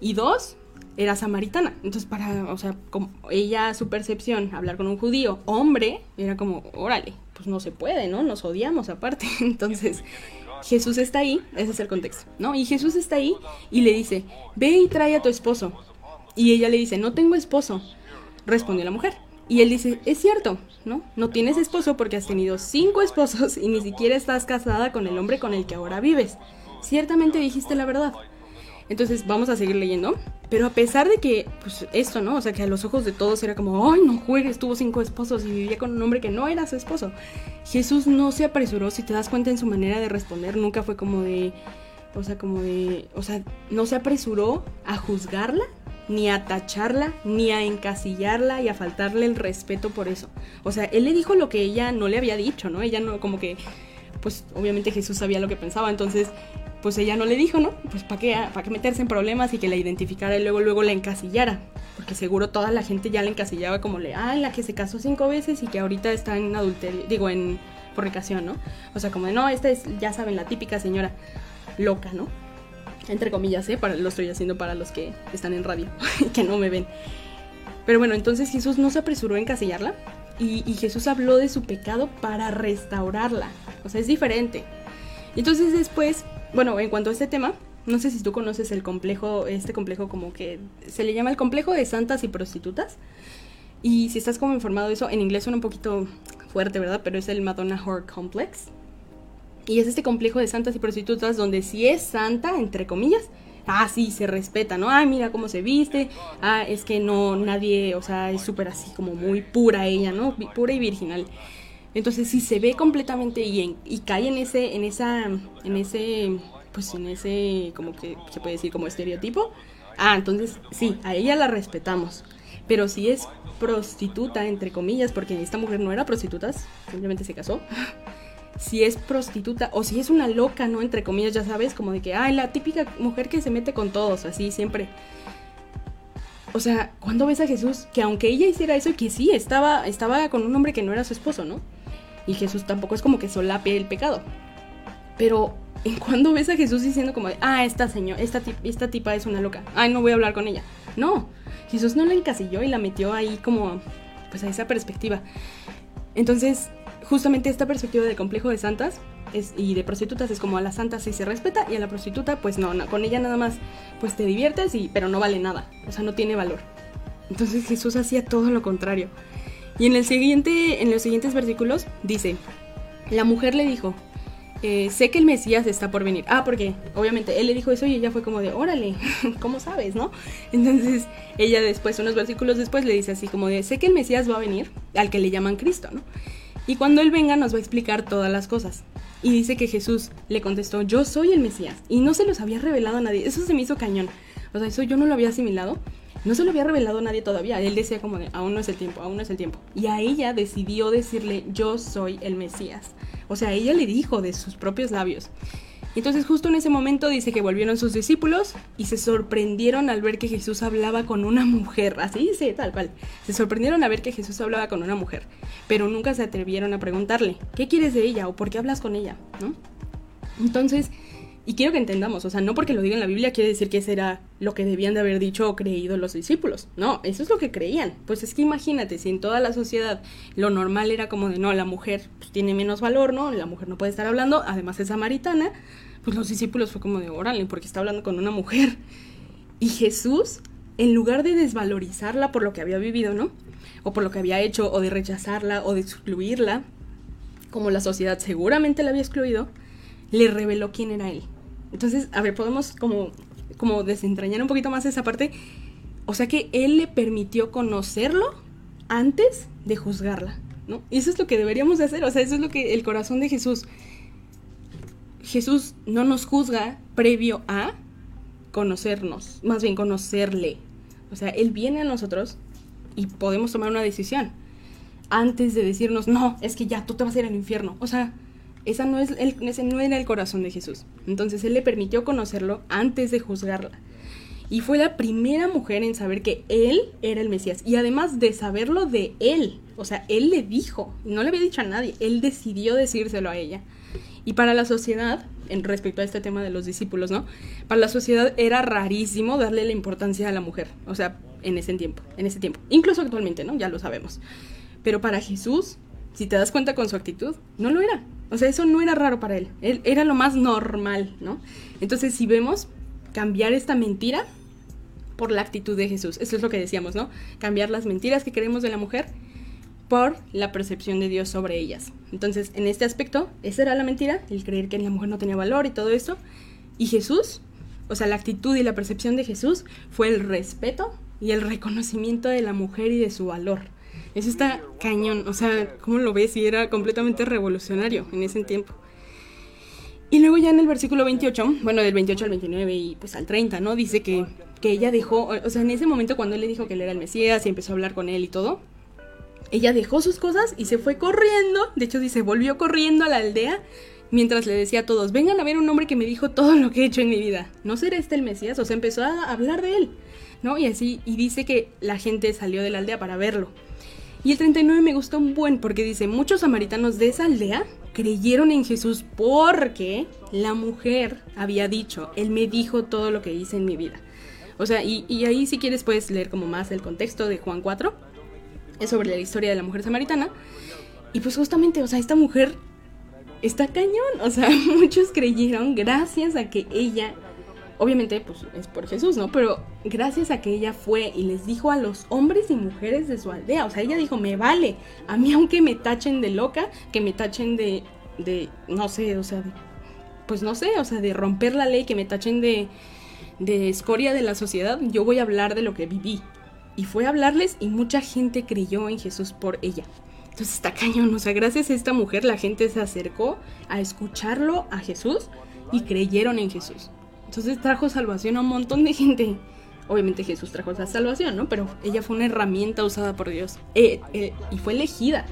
Y dos, era samaritana. Entonces, para, o sea, como ella, su percepción, hablar con un judío hombre, era como, órale, pues no se puede, ¿no? Nos odiamos aparte. Entonces, Jesús está ahí, ese es el contexto, ¿no? Y Jesús está ahí y le dice, ve y trae a tu esposo. Y ella le dice, no tengo esposo. Respondió la mujer. Y él dice, es cierto, ¿no? No tienes esposo porque has tenido cinco esposos y ni siquiera estás casada con el hombre con el que ahora vives. Ciertamente dijiste la verdad. Entonces vamos a seguir leyendo. Pero a pesar de que, pues esto, ¿no? O sea, que a los ojos de todos era como, ay, no juegues, tuvo cinco esposos y vivía con un hombre que no era su esposo. Jesús no se apresuró, si te das cuenta en su manera de responder, nunca fue como de, o sea, como de, o sea, no se apresuró a juzgarla, ni a tacharla, ni a encasillarla y a faltarle el respeto por eso. O sea, él le dijo lo que ella no le había dicho, ¿no? Ella no, como que, pues obviamente Jesús sabía lo que pensaba, entonces pues ella no le dijo, ¿no? Pues para qué, qué meterse en problemas y que la identificara y luego luego la encasillara. Porque seguro toda la gente ya la encasillaba como le, ah, la que se casó cinco veces y que ahorita está en adulterio, digo, en fornicación, ¿no? O sea, como de, no, esta es, ya saben, la típica señora loca, ¿no? Entre comillas, ¿eh? Para, lo estoy haciendo para los que están en radio que no me ven. Pero bueno, entonces Jesús no se apresuró a encasillarla y, Jesús habló de su pecado para restaurarla. O sea, es diferente. Entonces después bueno, en cuanto a este tema, no sé si tú conoces el complejo, este complejo como que se le llama el complejo de santas y prostitutas. Y si estás como informado de eso, en inglés suena un poquito fuerte, ¿verdad? Pero es el Madonna Horror Complex. Y es este complejo de santas y prostitutas donde si es santa, entre comillas, ah, sí, se respeta, ¿no? Ah, mira cómo se viste, ah, es que no, nadie, o sea, es súper así como muy pura ella, ¿no? Pura y virginal. Entonces, si se ve completamente y, y cae en ese, en esa, en ese, pues en ese, como que se puede decir como estereotipo, ah, entonces sí, a ella la respetamos. pero si es prostituta, entre comillas, porque esta mujer no era prostituta, simplemente se casó. Si es prostituta o si es una loca, ¿no? Entre comillas, ya sabes, como de que, ay, la típica mujer que se mete con todos, así siempre. O sea, cuando ves a Jesús que aunque ella hiciera eso, que sí, estaba, estaba con un hombre que no era su esposo, ¿no? Y Jesús tampoco es como que solape el pecado. Pero en cuando ves a Jesús diciendo como de, ah, esta señora, esta, esta tipa es una loca, ay, no voy a hablar con ella. No, Jesús no la encasilló y la metió ahí como, pues a esa perspectiva. Entonces, justamente esta perspectiva del complejo de santas y de prostitutas es como a las santas sí se respeta y a la prostituta pues no, con ella nada más pues te diviertes y pero no vale nada, o sea, no tiene valor. Entonces Jesús hacía todo lo contrario. Y en el siguiente en los siguientes versículos dice, la mujer le dijo, eh, sé que el Mesías está por venir. Ah, porque obviamente él le dijo eso y ella fue como de, órale, ¿cómo sabes, no? Entonces ella después, unos versículos después, le dice así como de, sé que el Mesías va a venir, al que le llaman Cristo, ¿no? Y cuando él venga nos va a explicar todas las cosas. Y dice que Jesús le contestó, yo soy el Mesías. Y no se los había revelado a nadie. Eso se me hizo cañón. O sea, eso yo no lo había asimilado. No se lo había revelado a nadie todavía. Él decía como de, aún no es el tiempo, aún no es el tiempo. Y a ella decidió decirle, yo soy el Mesías. O sea, ella le dijo de sus propios labios. Entonces justo en ese momento dice que volvieron sus discípulos y se sorprendieron al ver que Jesús hablaba con una mujer. Así dice, tal cual. Se sorprendieron a ver que Jesús hablaba con una mujer, pero nunca se atrevieron a preguntarle, ¿qué quieres de ella o por qué hablas con ella? ¿No? Entonces, y quiero que entendamos, o sea, no porque lo diga en la Biblia quiere decir que ese era lo que debían de haber dicho o creído los discípulos. No, eso es lo que creían. Pues es que imagínate, si en toda la sociedad lo normal era como de, no, la mujer pues, tiene menos valor, ¿no? La mujer no puede estar hablando, además es samaritana, pues los discípulos fue como de, órale, porque está hablando con una mujer. Y Jesús, en lugar de desvalorizarla por lo que había vivido, ¿no? O por lo que había hecho, o de rechazarla, o de excluirla, como la sociedad seguramente la había excluido, le reveló quién era él. Entonces, a ver, podemos como, como desentrañar un poquito más esa parte. O sea que él le permitió conocerlo antes de juzgarla, ¿no? Y eso es lo que deberíamos de hacer, o sea, eso es lo que el corazón de Jesús. Jesús no nos juzga previo a conocernos, más bien conocerle. O sea, Él viene a nosotros y podemos tomar una decisión antes de decirnos, no, es que ya tú te vas a ir al infierno. O sea, esa no es ese no era el corazón de Jesús. Entonces él le permitió conocerlo antes de juzgarla. Y fue la primera mujer en saber que él era el Mesías. Y además de saberlo de él. O sea, él le dijo. No le había dicho a nadie. Él decidió decírselo a ella. Y para la sociedad, en respecto a este tema de los discípulos, ¿no? Para la sociedad era rarísimo darle la importancia a la mujer. O sea, en ese tiempo. En ese tiempo. Incluso actualmente, ¿no? Ya lo sabemos. Pero para Jesús, si te das cuenta con su actitud, no lo era. O sea, eso no era raro para él. Él era lo más normal, ¿no? Entonces, si vemos cambiar esta mentira por la actitud de Jesús. Eso es lo que decíamos, ¿no? Cambiar las mentiras que queremos de la mujer por la percepción de Dios sobre ellas. Entonces, en este aspecto, esa era la mentira, el creer que la mujer no tenía valor y todo eso. Y Jesús, o sea, la actitud y la percepción de Jesús fue el respeto y el reconocimiento de la mujer y de su valor. Eso está cañón, o sea, ¿cómo lo ves? Y era completamente revolucionario en ese tiempo. Y luego ya en el versículo 28, bueno, del 28 al 29 y pues al 30, ¿no? Dice que, que ella dejó, o sea, en ese momento cuando él le dijo que él era el Mesías y empezó a hablar con él y todo, ella dejó sus cosas y se fue corriendo, de hecho dice, volvió corriendo a la aldea mientras le decía a todos, vengan a ver un hombre que me dijo todo lo que he hecho en mi vida. ¿No será este el Mesías? O sea, empezó a hablar de él, ¿no? Y así, y dice que la gente salió de la aldea para verlo. Y el 39 me gustó un buen porque dice, muchos samaritanos de esa aldea creyeron en Jesús porque la mujer había dicho, Él me dijo todo lo que hice en mi vida. O sea, y, ahí si quieres puedes leer como más el contexto de Juan 4. Es sobre la historia de la mujer samaritana. Y pues justamente, o sea, esta mujer está cañón. O sea, muchos creyeron gracias a que ella obviamente pues es por Jesús, ¿no? Pero gracias a que ella fue y les dijo a los hombres y mujeres de su aldea, o sea, ella dijo, me vale, a mí aunque me tachen de loca, que me tachen de, de no sé, o sea, pues no sé, o sea, de romper la ley, que me tachen de, de escoria de la sociedad, yo voy a hablar de lo que viví. Y fue a hablarles y mucha gente creyó en Jesús por ella. Entonces está cañón, o sea, gracias a esta mujer la gente se acercó a escucharlo a Jesús y creyeron en Jesús. Entonces trajo salvación a un montón de gente. obviamente Jesús trajo la salvación, ¿no? Pero ella fue una herramienta usada por Dios eh, eh, y fue elegida.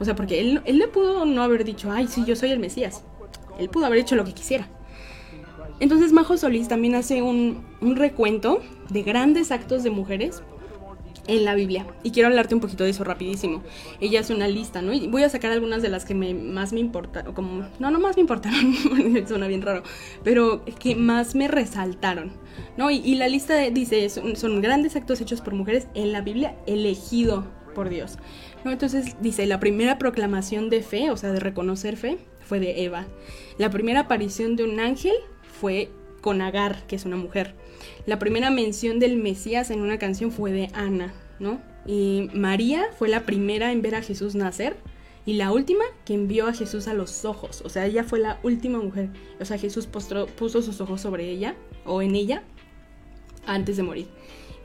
O sea, porque él, él le pudo no haber dicho, ay, sí, yo soy el Mesías. Él pudo haber hecho lo que quisiera. Entonces Majo Solís también hace un, un recuento de grandes actos de mujeres en la Biblia. Y quiero hablarte un poquito de eso rapidísimo. Ella hace una lista, ¿no? Y voy a sacar algunas de las que más me importaron, como, no, no más me importaron, suena bien raro, pero que más me resaltaron, ¿no? Y, la lista dice, son, son, grandes actos hechos por mujeres en la Biblia elegido por Dios, ¿no? Entonces dice, la primera proclamación de fe, o sea, de reconocer fe, fue de Eva. La primera aparición de un ángel fue con Agar, que es una mujer. La primera mención del Mesías en una canción fue de Ana, ¿no? Y María fue la primera en ver a Jesús nacer y la última que envió a Jesús a los ojos. O sea, ella fue la última mujer. O sea, Jesús puso sus ojos sobre ella o en ella antes de morir.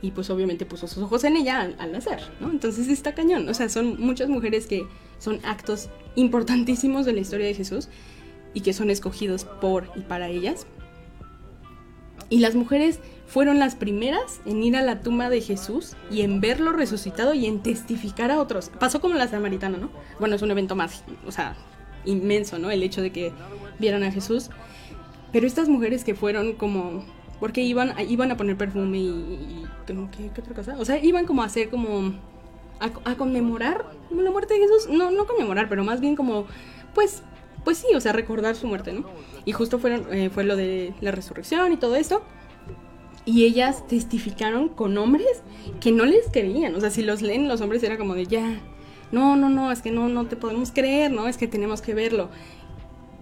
Y pues obviamente puso sus ojos en ella al, al, nacer, ¿no? Entonces está cañón. O sea, son muchas mujeres que son actos importantísimos de la historia de Jesús y que son escogidos por y para ellas. Y las mujeres fueron las primeras en ir a la tumba de Jesús y en verlo resucitado y en testificar a otros. Pasó como la samaritana, ¿no? Bueno, es un evento más, o sea, inmenso, ¿no? El hecho de que vieran a Jesús. Pero estas mujeres que fueron como... Porque iban, iban a poner perfume y... ¿qué, otra cosa? O sea, iban como a hacer como... A, conmemorar la muerte de Jesús. No, no conmemorar, pero más bien como... Pues pues sí, o sea, recordar su muerte, ¿no? Y justo fueron, eh, fue lo de la resurrección y todo esto. Y ellas testificaron con hombres que no les creían. O sea, si los leen los hombres era como de ya, no, no, no, es que no, no te podemos creer, ¿no? Es que tenemos que verlo.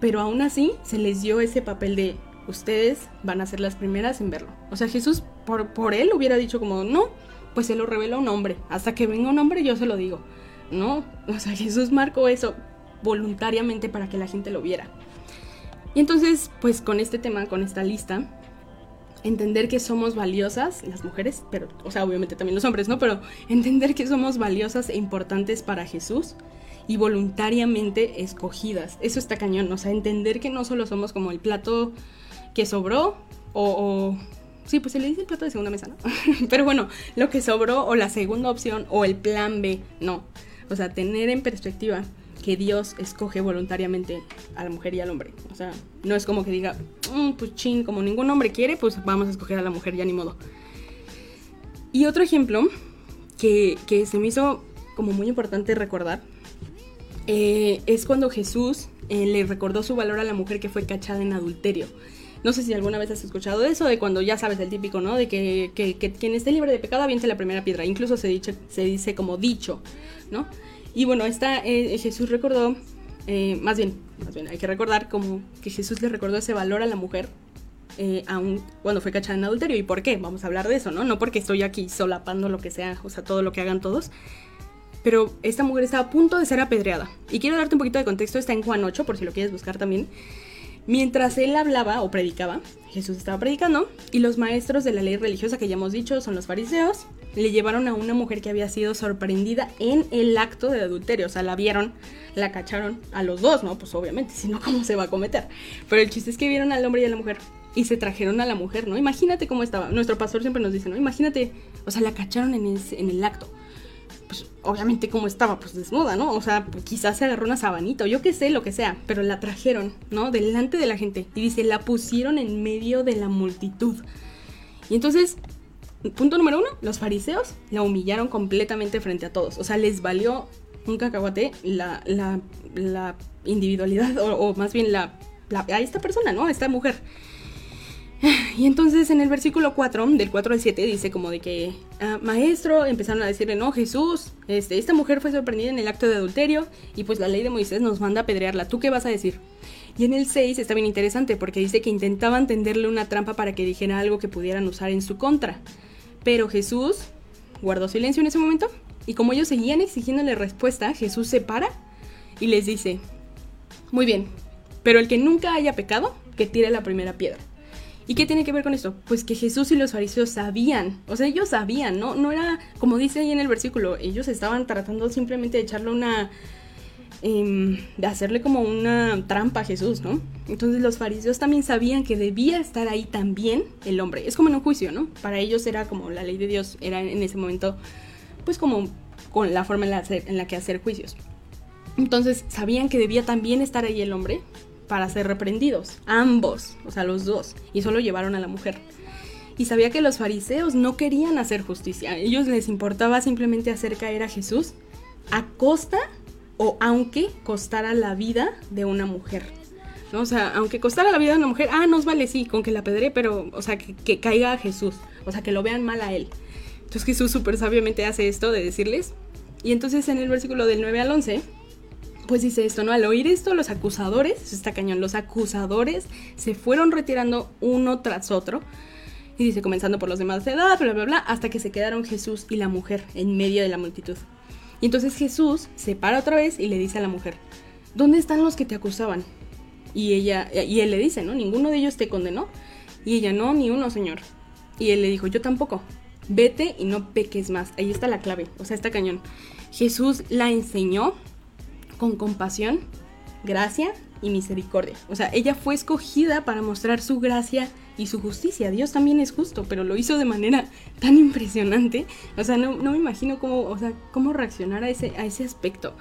Pero aún así se les dio ese papel de ustedes van a ser las primeras en verlo. O sea, Jesús por, por él hubiera dicho como, no, pues se lo revela un hombre. Hasta que venga un hombre yo se lo digo. No, o sea, Jesús marcó eso voluntariamente para que la gente lo viera. Y entonces, pues con este tema, con esta lista, entender que somos valiosas, las mujeres, pero, o sea, obviamente también los hombres, ¿no? Pero entender que somos valiosas e importantes para Jesús y voluntariamente escogidas. Eso está cañón, o sea, entender que no solo somos como el plato que sobró o, Sí, pues se le dice el plato de segunda mesa, ¿no? Pero bueno, lo que sobró o la segunda opción o el plan B, no. O sea, tener en perspectiva que Dios escoge voluntariamente a la mujer y al hombre. O sea, no es como que diga, mm, pues ching, como ningún hombre quiere, pues vamos a escoger a la mujer, ya ni modo. Y otro ejemplo que, se me hizo como muy importante recordar eh, es cuando Jesús eh, le recordó su valor a la mujer que fue cachada en adulterio. No sé si alguna vez has escuchado eso, de cuando ya sabes el típico, ¿no? De que, quien esté libre de pecado aviente la primera piedra. Incluso se, dice, como dicho, ¿no? Y bueno, esta, eh, Jesús recordó, más bien, hay que recordar como que Jesús le recordó ese valor a la mujer eh, aún cuando fue cachada en adulterio. ¿Y por qué? Vamos a hablar de eso, ¿no? No porque estoy aquí solapando lo que sea, o sea, todo lo que hagan todos. Pero esta mujer está a punto de ser apedreada. Y quiero darte un poquito de contexto, está en Juan 8, por si lo quieres buscar también. Mientras él hablaba o predicaba, Jesús estaba predicando, y los maestros de la ley religiosa que ya hemos dicho son los fariseos, le llevaron a una mujer que había sido sorprendida en el acto de adulterio. O sea, la vieron, la cacharon a los dos, ¿no? Pues obviamente, si no, ¿cómo se va a cometer? Pero el chiste es que vieron al hombre y a la mujer y se trajeron a la mujer, ¿no? Imagínate cómo estaba. Nuestro pastor siempre nos dice, ¿no? Imagínate, o sea, la cacharon en, en el acto. Pues obviamente cómo estaba, pues desnuda, ¿no? O sea, quizás se agarró una sabanita o yo qué sé, lo que sea, pero la trajeron, ¿no? Delante de la gente. Y dice, la pusieron en medio de la multitud. Y entonces punto número uno, los fariseos la humillaron completamente frente a todos. O sea, les valió un cacahuate la, la, individualidad, o, más bien la, a esta persona, ¿no? Esta mujer. Y entonces en el versículo 4, del 4 al 7, dice como de que, ah, maestro, empezaron a decirle, no, Jesús, este, esta mujer fue sorprendida en el acto de adulterio y pues la ley de Moisés nos manda a apedrearla. ¿Tú qué vas a decir? Y en el 6 está bien interesante porque dice que intentaban tenderle una trampa para que dijera algo que pudieran usar en su contra. Pero Jesús guardó silencio en ese momento y como ellos seguían exigiéndole respuesta, Jesús se para y les dice, muy bien, pero el que nunca haya pecado, que tire la primera piedra. ¿Y qué tiene que ver con esto? Pues que Jesús y los fariseos sabían, o sea, ellos sabían, ¿no? No era como dice ahí en el versículo, ellos estaban tratando simplemente de echarle una, em, de hacerle como una trampa a Jesús, ¿no? Entonces los fariseos también sabían que debía estar ahí también el hombre. Es como en un juicio, ¿no? Para ellos era como la ley de Dios, era en ese momento, pues como con la forma en la, en la que hacer juicios. Entonces sabían que debía también estar ahí el hombre para ser reprendidos, ambos, o sea, los dos, y solo llevaron a la mujer. Y sabía que los fariseos no querían hacer justicia, a ellos les importaba simplemente hacer caer a Jesús a costa o aunque costara la vida de una mujer. O sea, aunque costara la vida de una mujer, ah, nos vale, sí, con que la pedré, pero, o sea, que, que caiga a Jesús, o sea, que lo vean mal a él. Entonces Jesús súper sabiamente hace esto de decirles. Y entonces en el versículo del 9 al 11, pues dice esto, ¿no? Al oír esto, los acusadores, está cañón, los acusadores se fueron retirando uno tras otro. Y dice, comenzando por los demás de edad, bla, bla, bla, hasta que se quedaron Jesús y la mujer en medio de la multitud. Y entonces Jesús se para otra vez y le dice a la mujer, ¿dónde están los que te acusaban? Y ella, y él le dice, ¿no? Ninguno de ellos te condenó. Y ella, no, ni uno, señor. Y él le dijo, yo tampoco. Vete y no peques más. Ahí está la clave, o sea, está cañón. Jesús la enseñó con compasión, gracia y misericordia. O sea, ella fue escogida para mostrar su gracia y su justicia. Dios también es justo, pero lo hizo de manera tan impresionante. O sea, no, me imagino cómo, o sea, cómo reaccionar a ese, a ese aspecto.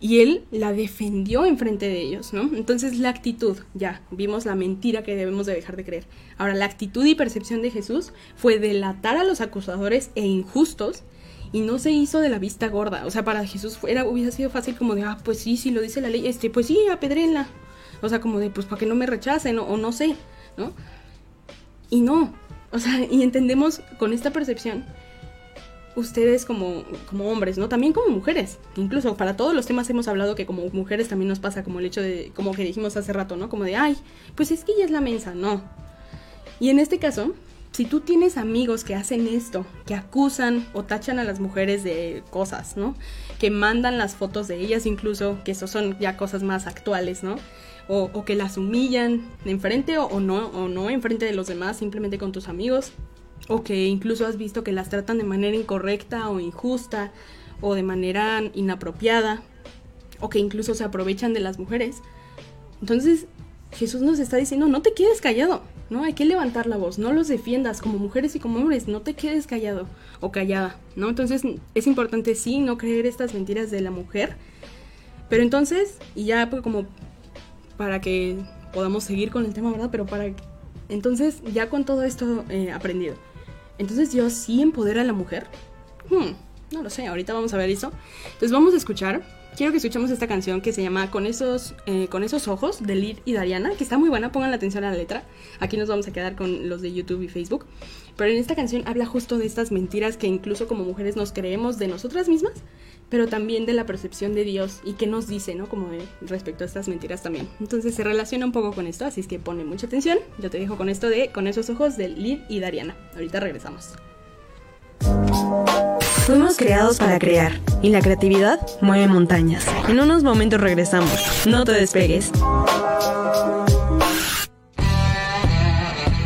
Y él la defendió enfrente de ellos, ¿no? Entonces la actitud, ya, vimos la mentira que debemos de dejar de creer. Ahora, la actitud y percepción de Jesús fue delatar a los acusadores e injustos y no se hizo de la vista gorda. O sea, para Jesús era, hubiera sido fácil como de, ah, pues sí, sí lo dice la ley, este, pues sí, apedrenla. O sea, como de, pues para que no me rechacen, o, no sé, ¿no? Y no, o sea, y entendemos con esta percepción, ustedes como, como hombres, ¿no? También como mujeres. Incluso para todos los temas hemos hablado que como mujeres también nos pasa como el hecho de, como que dijimos hace rato, ¿no? Como de, ay, pues es que ella es la mensa, no. Y en este caso, si tú tienes amigos que hacen esto, que acusan o tachan a las mujeres de cosas, ¿no? Que mandan las fotos de ellas incluso, que eso son ya cosas más actuales, ¿no? O, que las humillan enfrente o, o no, o no enfrente de los demás, simplemente con tus amigos. O que incluso has visto que las tratan de manera incorrecta o injusta o de manera inapropiada. O que incluso se aprovechan de las mujeres. Entonces, Jesús nos está diciendo, no te quedes callado, ¿no? Hay que levantar la voz, no los defiendas como mujeres y como hombres, no te quedes callado o callada, ¿no? Entonces es importante sí no creer estas mentiras de la mujer, pero entonces, y ya pues, como para que podamos seguir con el tema, ¿verdad? Pero para... Entonces, ya con todo esto eh, aprendido, entonces Dios sí empodera a la mujer. Hmm, no lo sé, ahorita vamos a ver eso. Entonces vamos a escuchar quiero que escuchemos esta canción que se llama Con esos, eh, con esos ojos de Lid y Dariana, que está muy buena, pongan la atención a la letra. Aquí nos vamos a quedar con los de YouTube y Facebook. Pero en esta canción habla justo de estas mentiras que incluso como mujeres nos creemos de nosotras mismas, pero también de la percepción de Dios y qué nos dice, ¿no? Como respecto a estas mentiras también. Entonces se relaciona un poco con esto, así es que pone mucha atención. Yo te dejo con esto de Con esos ojos de Lid y Dariana. Ahorita regresamos. Fuimos creados para crear y la creatividad mueve montañas. En unos momentos regresamos. No te despegues.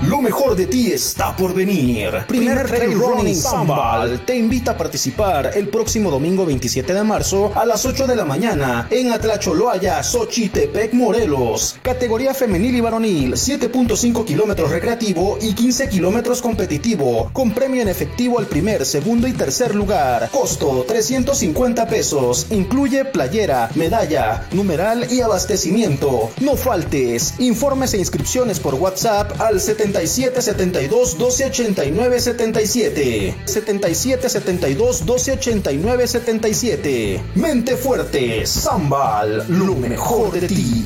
Lo mejor de ti está por venir. Primer Trail Running Sambal te invita a participar el próximo domingo 27 de marzo a las 8 de la mañana en Atlacholoaya, Xochitepec, Morelos. Categoría femenil y varonil, 7.5 kilómetros recreativo y 15 kilómetros competitivo, con premio en efectivo al primer, segundo y tercer lugar. Costo 350 pesos. Incluye playera, medalla, numeral y abastecimiento. No faltes. Informes e inscripciones por WhatsApp al 70 77 72 12 89 77. 77 72 12 89 77. Mente fuerte, Zambal, lo mejor de ti.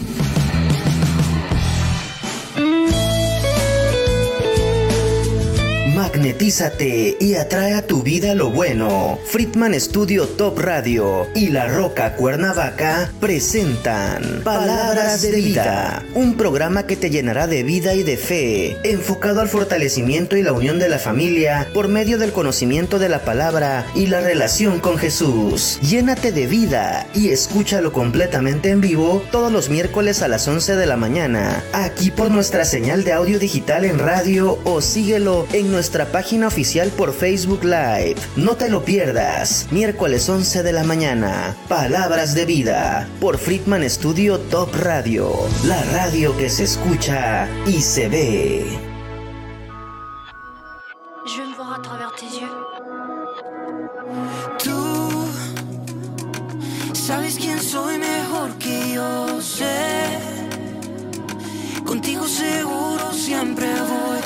Magnetízate y atrae a tu vida lo bueno. Friedman Studio Top Radio y La Roca Cuernavaca presentan Palabras de Vida, un programa que te llenará de vida y de fe, enfocado al fortalecimiento y la unión de la familia por medio del conocimiento de la palabra y la relación con Jesús. Llénate de vida y escúchalo completamente en vivo todos los miércoles a las 11 de la mañana, aquí por nuestra señal de audio digital en radio o síguelo en nuestra nuestra página oficial por Facebook Live. No te lo pierdas. Miércoles 11 de la mañana. Palabras de vida. Por Friedman Studio Top Radio. La radio que se escucha y se ve. Je me vois à travers tes yeux. Tú sabes quién soy mejor que yo sé. Contigo seguro siempre voy.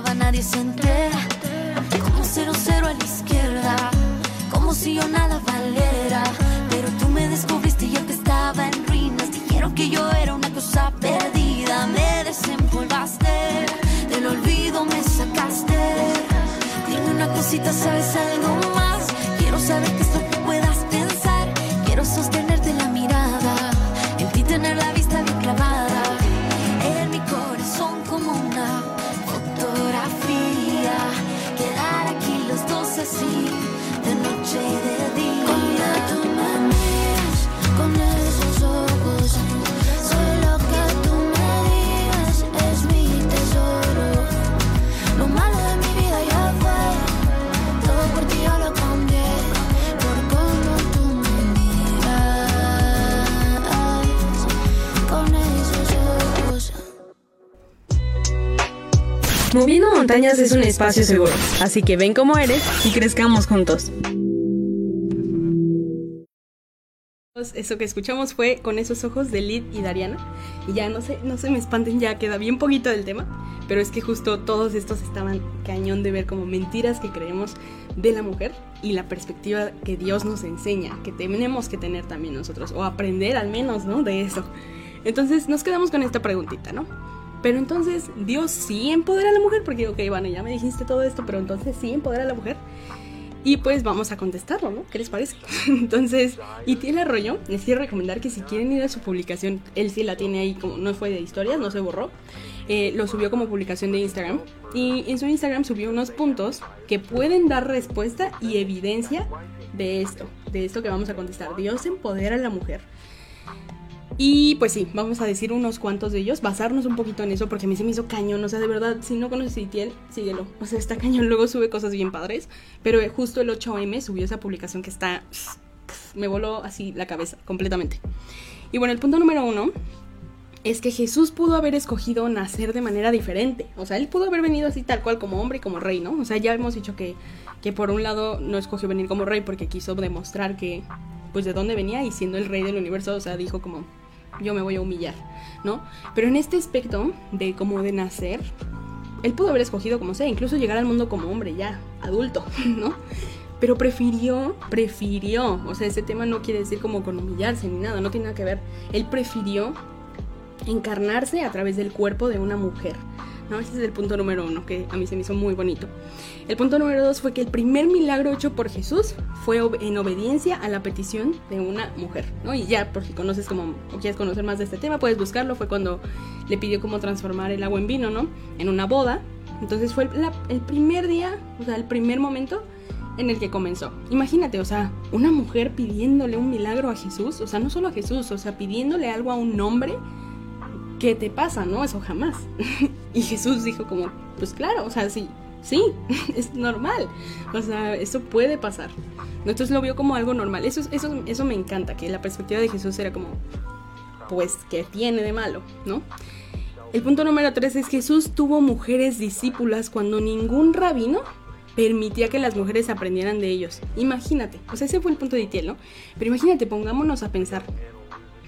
Nadie se entera, como cero cero a la izquierda. Como si yo nada Moviendo Montañas es un espacio seguro, así que ven como eres y crezcamos juntos. Eso que escuchamos fue con esos ojos de Lid y Dariana. Y ya no sé, no se me espanten, ya queda bien poquito del tema. Pero es que justo todos estos estaban cañón de ver como mentiras que creemos de la mujer y la perspectiva que Dios nos enseña, que tenemos que tener también nosotros, o aprender al menos, ¿no? De eso. Entonces nos quedamos con esta preguntita, ¿no? Pero entonces, ¿Dios sí empodera a la mujer? Porque, ok, bueno, ya me dijiste todo esto, pero entonces sí empodera a la mujer. Y pues vamos a contestarlo, ¿no? ¿Qué les parece? Entonces, y tiene Arroyo, les quiero recomendar que si quieren ir a su publicación, él sí la tiene ahí, como no fue de historias, no se borró, eh, lo subió como publicación de Instagram. Y en su Instagram subió unos puntos que pueden dar respuesta y evidencia de esto, de esto que vamos a contestar. Dios empodera a la mujer. Y pues sí, vamos a decir unos cuantos de ellos, basarnos un poquito en eso, porque a mí se me hizo cañón. O sea, de verdad, si no conoces Itiel, síguelo. O sea, está cañón, luego sube cosas bien padres. Pero eh, justo el 8M subió esa publicación que está. Me voló así la cabeza, completamente. Y bueno, el punto número uno es que Jesús pudo haber escogido nacer de manera diferente. O sea, él pudo haber venido así tal cual como hombre y como rey, ¿no? O sea, ya hemos dicho que, que por un lado no escogió venir como rey porque quiso demostrar que, pues, de dónde venía y siendo el rey del universo, o sea, dijo como, yo me voy a humillar, ¿no? Pero en este aspecto de como de nacer, él pudo haber escogido como sea, incluso llegar al mundo como hombre ya, adulto, ¿no? Pero prefirió, prefirió, o sea, ese tema no quiere decir como con humillarse ni nada, no tiene nada que ver. Él prefirió encarnarse a través del cuerpo de una mujer, ¿no? Ese es el punto número uno, que a mí se me hizo muy bonito. El punto número dos fue que el primer milagro hecho por Jesús fue en obediencia a la petición de una mujer, ¿no? Y ya, por si conoces como, o quieres conocer más de este tema, puedes buscarlo. Fue cuando le pidió cómo transformar el agua en vino, ¿no? En una boda. Entonces fue el primer día, o sea, el primer momento en el que comenzó. Imagínate, o sea, una mujer pidiéndole un milagro a Jesús, o sea, no solo a Jesús, o sea, pidiéndole algo a un hombre, ¿qué te pasa? No, eso jamás. y Jesús dijo como, pues claro, o sea, sí, sí, es normal, o sea, eso puede pasar. Entonces lo vio como algo normal. Eso, eso, eso me encanta, que la perspectiva de Jesús era como, pues, ¿qué tiene de malo? ¿No? El punto número tres es Jesús tuvo mujeres discípulas cuando ningún rabino permitía que las mujeres aprendieran de ellos. Imagínate, o sea, ese fue el punto de Itiel, ¿no? Pero imagínate, pongámonos a pensar,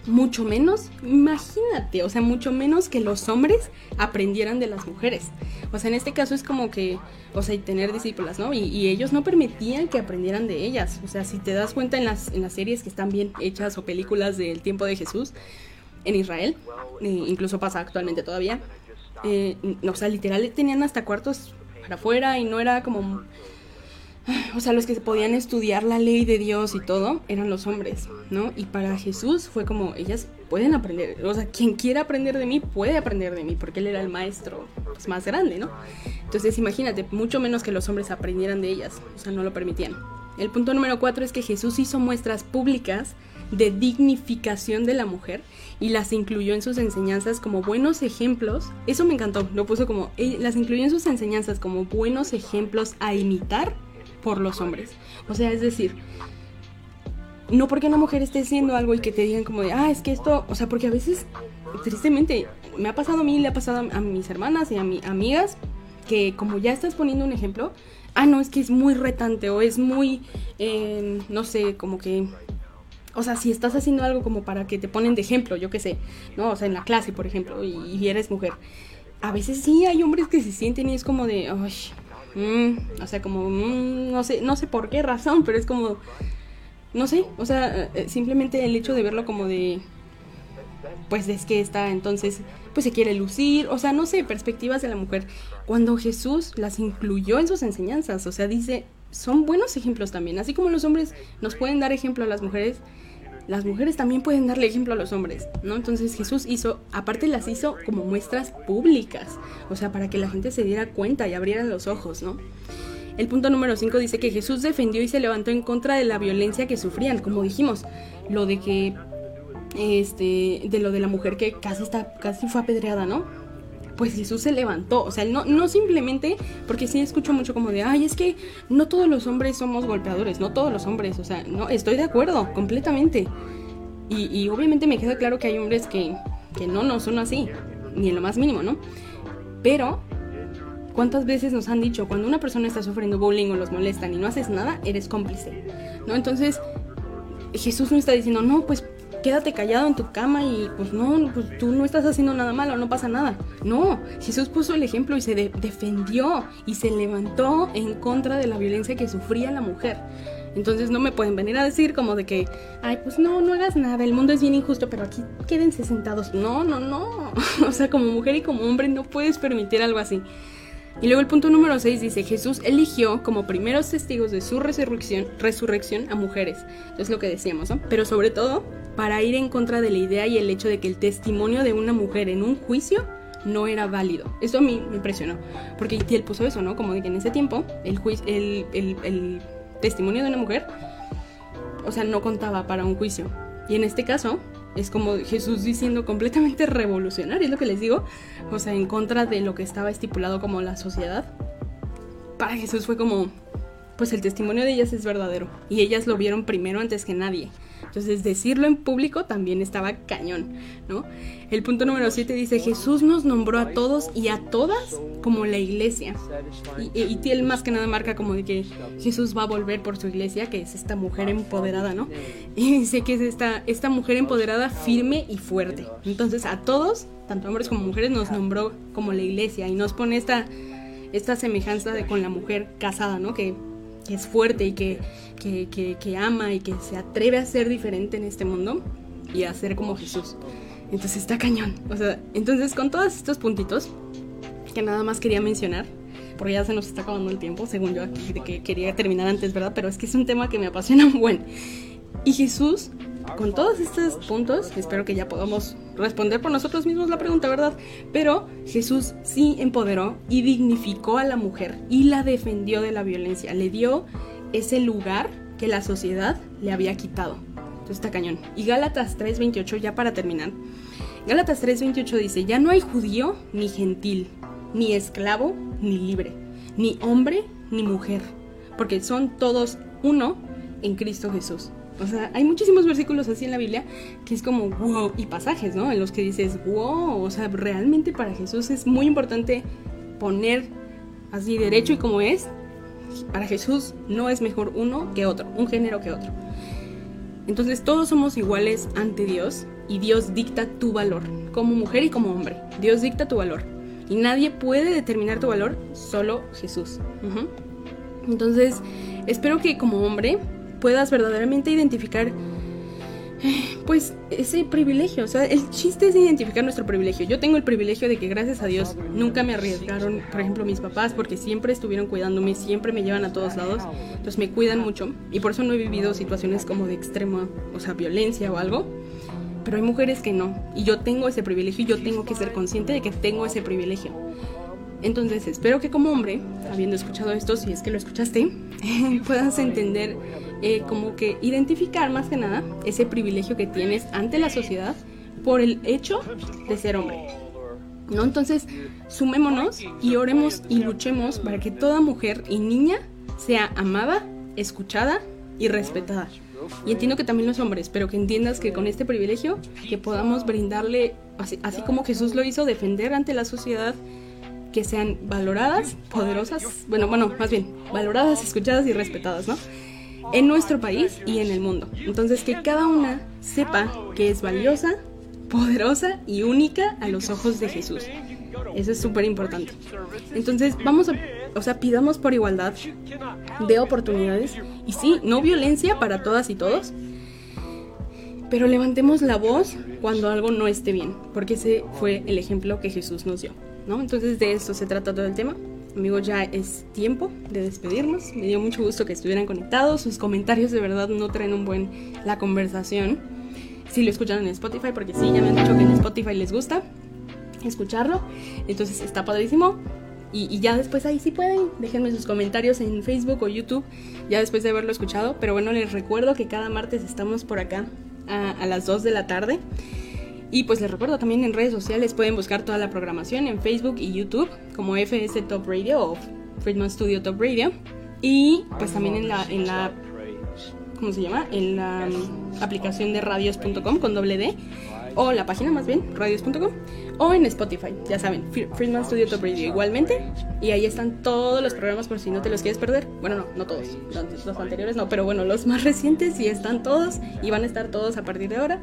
mucho menos, imagínate, o sea, mucho menos que los hombres aprendieran de las mujeres. O sea, en este caso es como que, o sea, y tener discípulas, ¿no? Y, ellos no permitían que aprendieran de ellas. O sea, si te das cuenta en las, en las series que están bien hechas o películas del tiempo de Jesús en Israel, e incluso pasa actualmente todavía, eh, o sea, literal tenían hasta cuartos para afuera y no era como o sea, los que podían estudiar la ley de Dios y todo eran los hombres, ¿no? Y para Jesús fue como, ellas pueden aprender, o sea, quien quiera aprender de mí puede aprender de mí, porque él era el maestro pues, más grande, ¿no? Entonces imagínate, mucho menos que los hombres aprendieran de ellas, o sea, no lo permitían. El punto número cuatro es que Jesús hizo muestras públicas de dignificación de la mujer y las incluyó en sus enseñanzas como buenos ejemplos. Eso me encantó, lo puso como, eh, las incluyó en sus enseñanzas como buenos ejemplos a imitar por los hombres. O sea, es decir, no porque una mujer esté haciendo algo y que te digan como de, ah, es que esto, o sea, porque a veces, tristemente, me ha pasado a mí, le ha pasado a mis hermanas y a mis amigas, que como ya estás poniendo un ejemplo, ah, no, es que es muy retante o es muy, eh, no sé, como que... O sea, si estás haciendo algo como para que te ponen de ejemplo, yo qué sé, ¿no? O sea, en la clase, por ejemplo, y, eres mujer. A veces sí hay hombres que se sienten y es como de, ay, Mm, o sea, como, mm, no sé, no sé por qué razón, pero es como, no sé, o sea, eh, simplemente el hecho de verlo como de, pues es que está entonces, pues se quiere lucir, o sea, no sé, perspectivas de la mujer. Cuando Jesús las incluyó en sus enseñanzas, o sea, dice, son buenos ejemplos también, así como los hombres nos pueden dar ejemplo a las mujeres, las mujeres también pueden darle ejemplo a los hombres, ¿no? Entonces Jesús hizo, aparte las hizo como muestras públicas, o sea, para que la gente se diera cuenta y abriera los ojos, ¿no? El punto número 5 dice que Jesús defendió y se levantó en contra de la violencia que sufrían, como dijimos, lo de que, este, de lo de la mujer que casi, está, casi fue apedreada, ¿no? Pues Jesús se levantó. O sea, no, no simplemente, porque sí escucho mucho como de, ay, es que no todos los hombres somos golpeadores, no todos los hombres, o sea, no, estoy de acuerdo, completamente. Y, obviamente me queda claro que hay hombres que, que no, no son así, ni en lo más mínimo, ¿no? Pero, ¿cuántas veces nos han dicho, cuando una persona está sufriendo bullying o los molestan y no haces nada, eres cómplice? ¿No? Entonces, Jesús no está diciendo, no, pues quédate callado en tu cama y pues no, pues tú no estás haciendo nada malo, no pasa nada. No, Jesús puso el ejemplo y se defendió y se levantó en contra de la violencia que sufría la mujer. Entonces no me pueden venir a decir como de que, ay, pues no, no hagas nada, el mundo es bien injusto, pero aquí quédense sentados. No, no, no. o sea, como mujer y como hombre no puedes permitir algo así. Y luego el punto número 6 dice, Jesús eligió como primeros testigos de su resurrección, resurrección a mujeres. Es lo que decíamos, ¿no? Pero sobre todo para ir en contra de la idea y el hecho de que el testimonio de una mujer en un juicio no era válido. Eso a mí me impresionó, porque él puso eso, ¿no? Como que en ese tiempo el, el, el, el testimonio de una mujer, o sea, no contaba para un juicio. Y en este caso, es como Jesús diciendo completamente revolucionario, es lo que les digo, o sea, en contra de lo que estaba estipulado como la sociedad. Para Jesús fue como, pues el testimonio de ellas es verdadero y ellas lo vieron primero antes que nadie. Entonces decirlo en público también estaba cañón, ¿no? El punto número 7 dice, Jesús nos nombró a todos y a todas como la iglesia. Y, y, más que nada marca como de que Jesús va a volver por su iglesia, que es esta mujer empoderada, ¿no? Y dice que es esta, esta mujer empoderada firme y fuerte. Entonces a todos, tanto hombres como mujeres, nos nombró como la iglesia y nos pone esta, esta semejanza de con la mujer casada, ¿no? Que que es fuerte y que, que, ama y que se atreve a ser diferente en este mundo y a ser como Jesús. Entonces está cañón. O sea, entonces con todos estos puntitos que nada más quería mencionar, porque ya se nos está acabando el tiempo, según yo, de que quería terminar antes, ¿verdad? Pero es que es un tema que me apasiona un buen. Y Jesús, con todos estos puntos, espero que ya podamos responder por nosotros mismos la pregunta, ¿verdad? Pero Jesús sí empoderó y dignificó a la mujer y la defendió de la violencia, le dio ese lugar que la sociedad le había quitado. Entonces está cañón. Y Gálatas 3:28, ya para terminar. Gálatas 3:28 dice, ya no hay judío ni gentil, ni esclavo ni libre, ni hombre ni mujer, porque son todos uno en Cristo Jesús. O sea, hay muchísimos versículos así en la Biblia que es como wow, y pasajes, ¿no? En los que dices wow, o sea, realmente para Jesús es muy importante poner así derecho y como es. Para Jesús no es mejor uno que otro, un género que otro. Entonces todos somos iguales ante Dios y Dios dicta tu valor, como mujer y como hombre. Dios dicta tu valor. Y nadie puede determinar tu valor, solo Jesús. Entonces, espero que como hombre puedas verdaderamente identificar pues ese privilegio, o sea, el chiste es identificar nuestro privilegio. Yo tengo el privilegio de que gracias a Dios nunca me arriesgaron, por ejemplo, mis papás, porque siempre estuvieron cuidándome, siempre me llevan a todos lados, entonces me cuidan mucho y por eso no he vivido situaciones como de extrema, o sea, violencia o algo. Pero hay mujeres que no, y yo tengo ese privilegio y yo tengo que ser consciente de que tengo ese privilegio. Entonces espero que como hombre, habiendo escuchado esto, si es que lo escuchaste, puedas entender eh, como que identificar más que nada ese privilegio que tienes ante la sociedad por el hecho de ser hombre. ¿No? Entonces, sumémonos y oremos y luchemos para que toda mujer y niña sea amada, escuchada y respetada. Y entiendo que también los hombres, pero que entiendas que con este privilegio que podamos brindarle, así, así como Jesús lo hizo, defender ante la sociedad que sean valoradas, poderosas, bueno, bueno, más bien, valoradas, escuchadas y respetadas, ¿no? En nuestro país y en el mundo. Entonces, que cada una sepa que es valiosa, poderosa y única a los ojos de Jesús. Eso es súper importante. Entonces, vamos a, o sea, pidamos por igualdad de oportunidades y sí, no violencia para todas y todos, pero levantemos la voz cuando algo no esté bien, porque ese fue el ejemplo que Jesús nos dio. ¿no? Entonces de esto se trata todo el tema. Amigos, ya es tiempo de despedirnos. Me dio mucho gusto que estuvieran conectados. Sus comentarios de verdad no traen un buen la conversación. Si lo escuchan en Spotify, porque sí, ya me han dicho que en Spotify les gusta escucharlo. Entonces está padrísimo. Y, ya después ahí sí pueden, déjenme sus comentarios en Facebook o YouTube, ya después de haberlo escuchado. Pero bueno, les recuerdo que cada martes estamos por acá a, a las 2 de la tarde. Y pues les recuerdo también en redes sociales pueden buscar toda la programación en Facebook y YouTube como FS Top Radio o Friedman Studio Top Radio. Y pues también en la, en la ¿cómo se llama? En la aplicación de radios.com con doble D o la página más bien, radios.com o en Spotify, ya saben, Friedman Studio Top Radio igualmente. Y ahí están todos los programas por si no te los quieres perder. Bueno, no, no todos, los, anteriores no, pero bueno, los más recientes sí están todos y van a estar todos a partir de ahora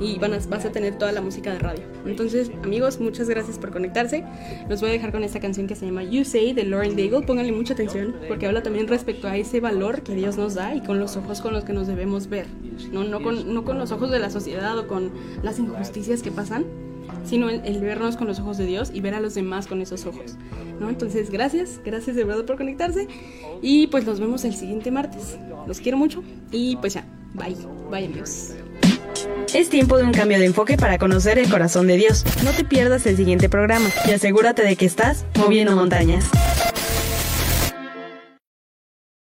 y van a, vas a tener toda la música de radio. Entonces, amigos, muchas gracias por conectarse. Los voy a dejar con esta canción que se llama You Say de Lauren Daigle. Pónganle mucha atención porque habla también respecto a ese valor que Dios nos da y con los ojos con los que nos debemos ver. No, no, con, no con los ojos de la sociedad o con las injusticias que pasan, sino el, vernos con los ojos de Dios y ver a los demás con esos ojos. ¿no? Entonces, gracias, gracias de verdad por conectarse y pues nos vemos el siguiente martes. Los quiero mucho y pues ya, bye, bye amigos. Es tiempo de un cambio de enfoque para conocer el corazón de Dios. No te pierdas el siguiente programa y asegúrate de que estás moviendo montañas.